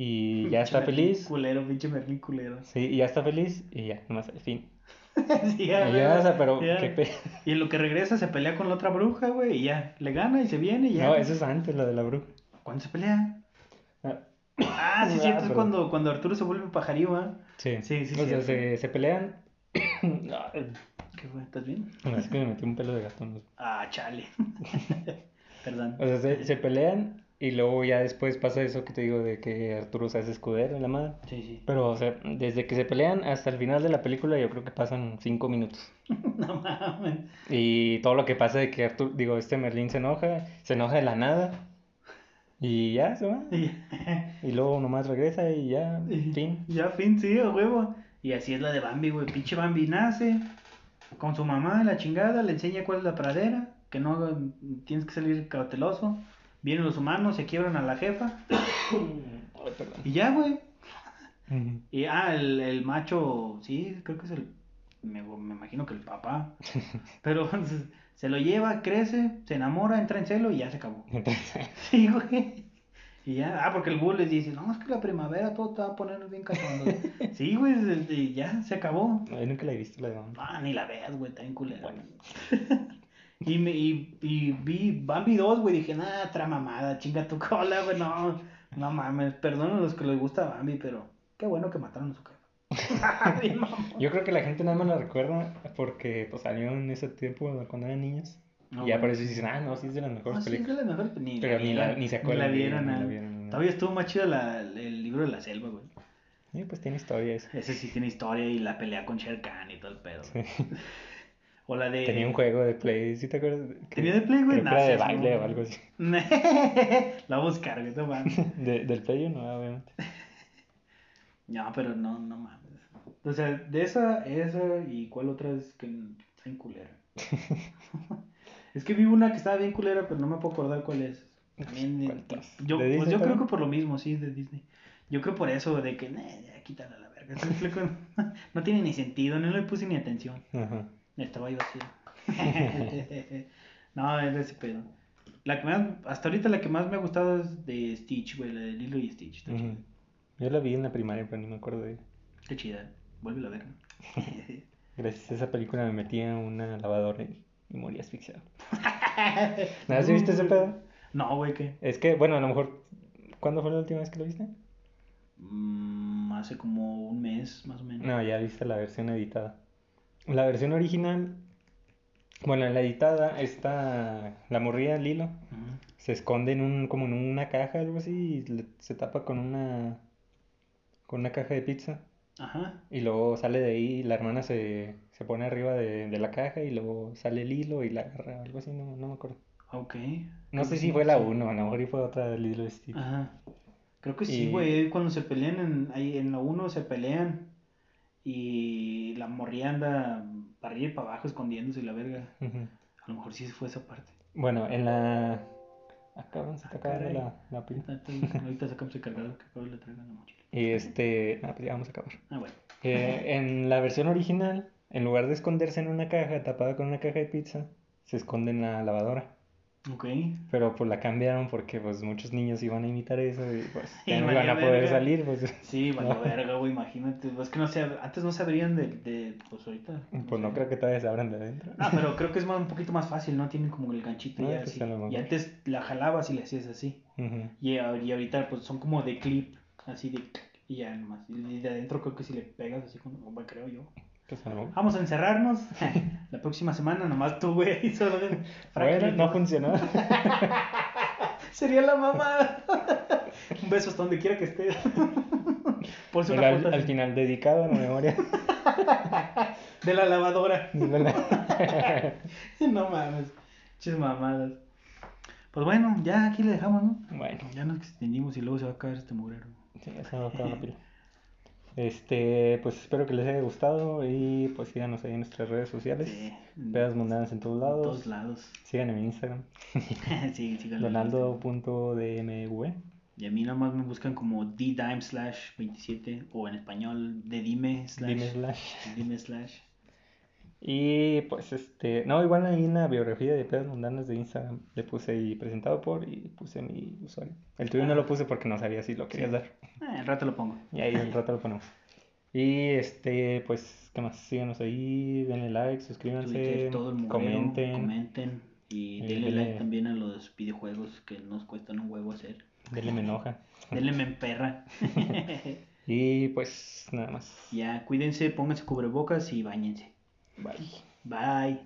y ya está Merlín feliz. Culero, pinche Merlín culero. Sí, y ya está feliz y ya, nomás, fin. sí, Y ya, ya, o sea, pero ya. qué pe... Y en lo que regresa se pelea con la otra bruja, güey, y ya. Le gana y se viene y ya. No, eso es antes, lo de la bruja. ¿Cuándo se pelea? Ah, Ah, sí, Ah, cierto, es pero- cuando, cuando Arturo se vuelve pajarillo, ¿ah? Sí, Sí, sí, O sea, se, se pelean. No, ¿Qué fue? ¿Estás bien? es que me metí un pelo de gato. ¿no? Ah, chale. Perdón. O sea, se, se pelean y luego ya después pasa eso que te digo de que Arturo se hace escudero en la madre. Sí, sí. Pero, o sea, desde que se pelean hasta el final de la película yo creo que pasan cinco minutos. No mames. Y todo lo que pasa de que Arturo, digo, este Merlín se enoja, se enoja de la nada. Y ya se va. Y- Y luego nomás regresa y ya, y- fin. Ya, fin, sí, a huevo. Y así es la de Bambi, güey. Pinche Bambi nace con su mamá, la chingada, le enseña cuál es la pradera, que no tienes que salir cauteloso. Vienen los humanos, se quiebran a la jefa. Ay, perdón. Y ya, güey. Y ah, el, el macho, sí, creo que es el. Me, me imagino que el papá. Pero se lo lleva, crece, se enamora, entra en celo y ya se acabó. Entonces, Sí, güey. Y ya, ah, porque el bull les dice, no, es que la primavera todo te va a poner bien cachondo. sí, güey, y ya se acabó. ay, nunca la he visto la de. Ah, ni la veas, güey, está bien culera. Bueno. Y, me, y, y vi Bambi 2, güey, dije, nah, otra mamada, chinga tu cola, güey, no, no mames, perdón a los que les gusta Bambi, pero qué bueno que mataron a su jefa. Yo creo que la gente nada más la recuerda porque pues, salió en ese tiempo cuando eran niños. No, y ya bueno. por eso dicen, ah, no, sí es de las mejores Ah, sí, películas. es de las mejores, ni Pero ni la- ni se la acuerdan de- vieron. ni la vieron, no. Todavía estuvo más chido la- el libro de la selva, güey. Sí, pues tiene historia eso. Ese sí tiene historia y la pelea con Sher Khan y todo el pedo. Sí. O la de... Tenía un juego de Play, ¿sí te acuerdas? ¿Tenía de Play, güey? Nah, era de baile o algo así. la voy a buscar, güey, no mames. De- del Play no, obviamente. No, pero no, no mames. O sea, de esa, esa y cuál otra es que está en culera. es que vi una que estaba bien culera, pero no me puedo acordar cuál es. También, yo, ¿De pues Disney yo creo que por lo mismo, sí, de Disney. Yo creo por eso, de que, "Nah, ya quítala a la verga. no tiene ni sentido, no le puse ni atención. Ajá. Estaba yo así. no, es de ese pedo. La que más, hasta ahorita la que más me ha gustado es de Stitch, güey, la de Lilo y Stitch. Está chida. Yo la vi en la primaria, pero ni me acuerdo de ella. Qué chida. Vuelve a ver. Gracias a esa película me metí a una lavadora y, y morí asfixiado. ¿Nada, ¿sí viste ese pedo? No, güey, ¿qué? Es que, bueno, a lo mejor. ¿Cuándo fue la última vez que lo viste? Mm, hace como un mes, más o menos. No, ya viste la versión editada. La versión original. Bueno, en la editada está la morrilla Lilo. Ujú. Se esconde en un, como en una caja, algo así, y le- se tapa con una. con una caja de pizza. Ajá. Y luego sale de ahí y la hermana se, se pone arriba de, de la caja y luego sale el hilo y la agarra, algo así, no, no me acuerdo. Ok. No sé si fue la sí. 1, a lo mejor fue otra del hilo Stitch. Ajá. Creo que sí, Y- güey. Cuando se pelean en, ahí en la 1 se pelean. Y la anda para arriba y para abajo escondiéndose la verga. A lo mejor sí fue esa parte. Bueno, en la... Se está Ah, acabando caray. la, la pila. Ahorita ahorita sacamos el cargador que acabo de traer en la mochila. Y este... Ah, pues ya vamos a acabar. Ah, bueno. Eh, en la versión original, en lugar de esconderse en una caja tapada con una caja de pizza, se esconde en la lavadora. Ok. Pero pues la cambiaron porque pues muchos niños iban a imitar eso y pues ya no iban a poder verga. salir, pues... Sí, valió No. verga, güey, imagínate. Es que no sé, antes no se abrían de, de pues ahorita. Pues no creo que todavía se abran de adentro. No, pero creo que es más, un poquito más fácil, ¿no? Tienen como el ganchito Ah, ya pues así. Y antes la jalabas y le hacías así. Y, a- y ahorita pues son como de clip, así de... Y ya nomás. Y de adentro creo que si le pegas así como, bueno, creo yo. Vamos a encerrarnos. la próxima semana nomás tú, güey. Solo de... Bueno, no funcionó. Sería la mamada. un beso hasta donde quiera que estés. Por si al, final dedicado a la memoria. De la lavadora. no mames. Chis mamadas. Pues bueno, ya aquí le dejamos, ¿no? bueno, Ya nos extendimos y luego se va a caer este mugrero. sí, ya se va a acabar la pila. Este, pues espero que les haya gustado y pues síganos ahí en nuestras redes sociales. Sí. Pedas mundanas en todos En lados. todos lados. Síganme en Instagram. sí. Donaldo.dmv. Y a mí nomás me buscan como ddime slash 27 o en español de dime slash. Dime slash. Dime slash. Y pues este, no, igual ahí en la biografía de Pedas Mundanas de Instagram le puse ahí presentado por y puse mi usuario. El tuyo no lo puse porque no sabía si lo querías Sí. dar. Eh, el rato lo pongo. Y ahí un rato lo ponemos. Y este, pues, ¿qué más? Síganos ahí, denle like, suscríbanse, Twitter, todo el mugrero, comenten, comenten. Y Y denle denle- like también a los videojuegos que nos cuestan un huevo hacer. denle me enoja. Denle me perra. Y pues, nada más. ya, cuídense, pónganse cubrebocas y bañense. Bye. Bye.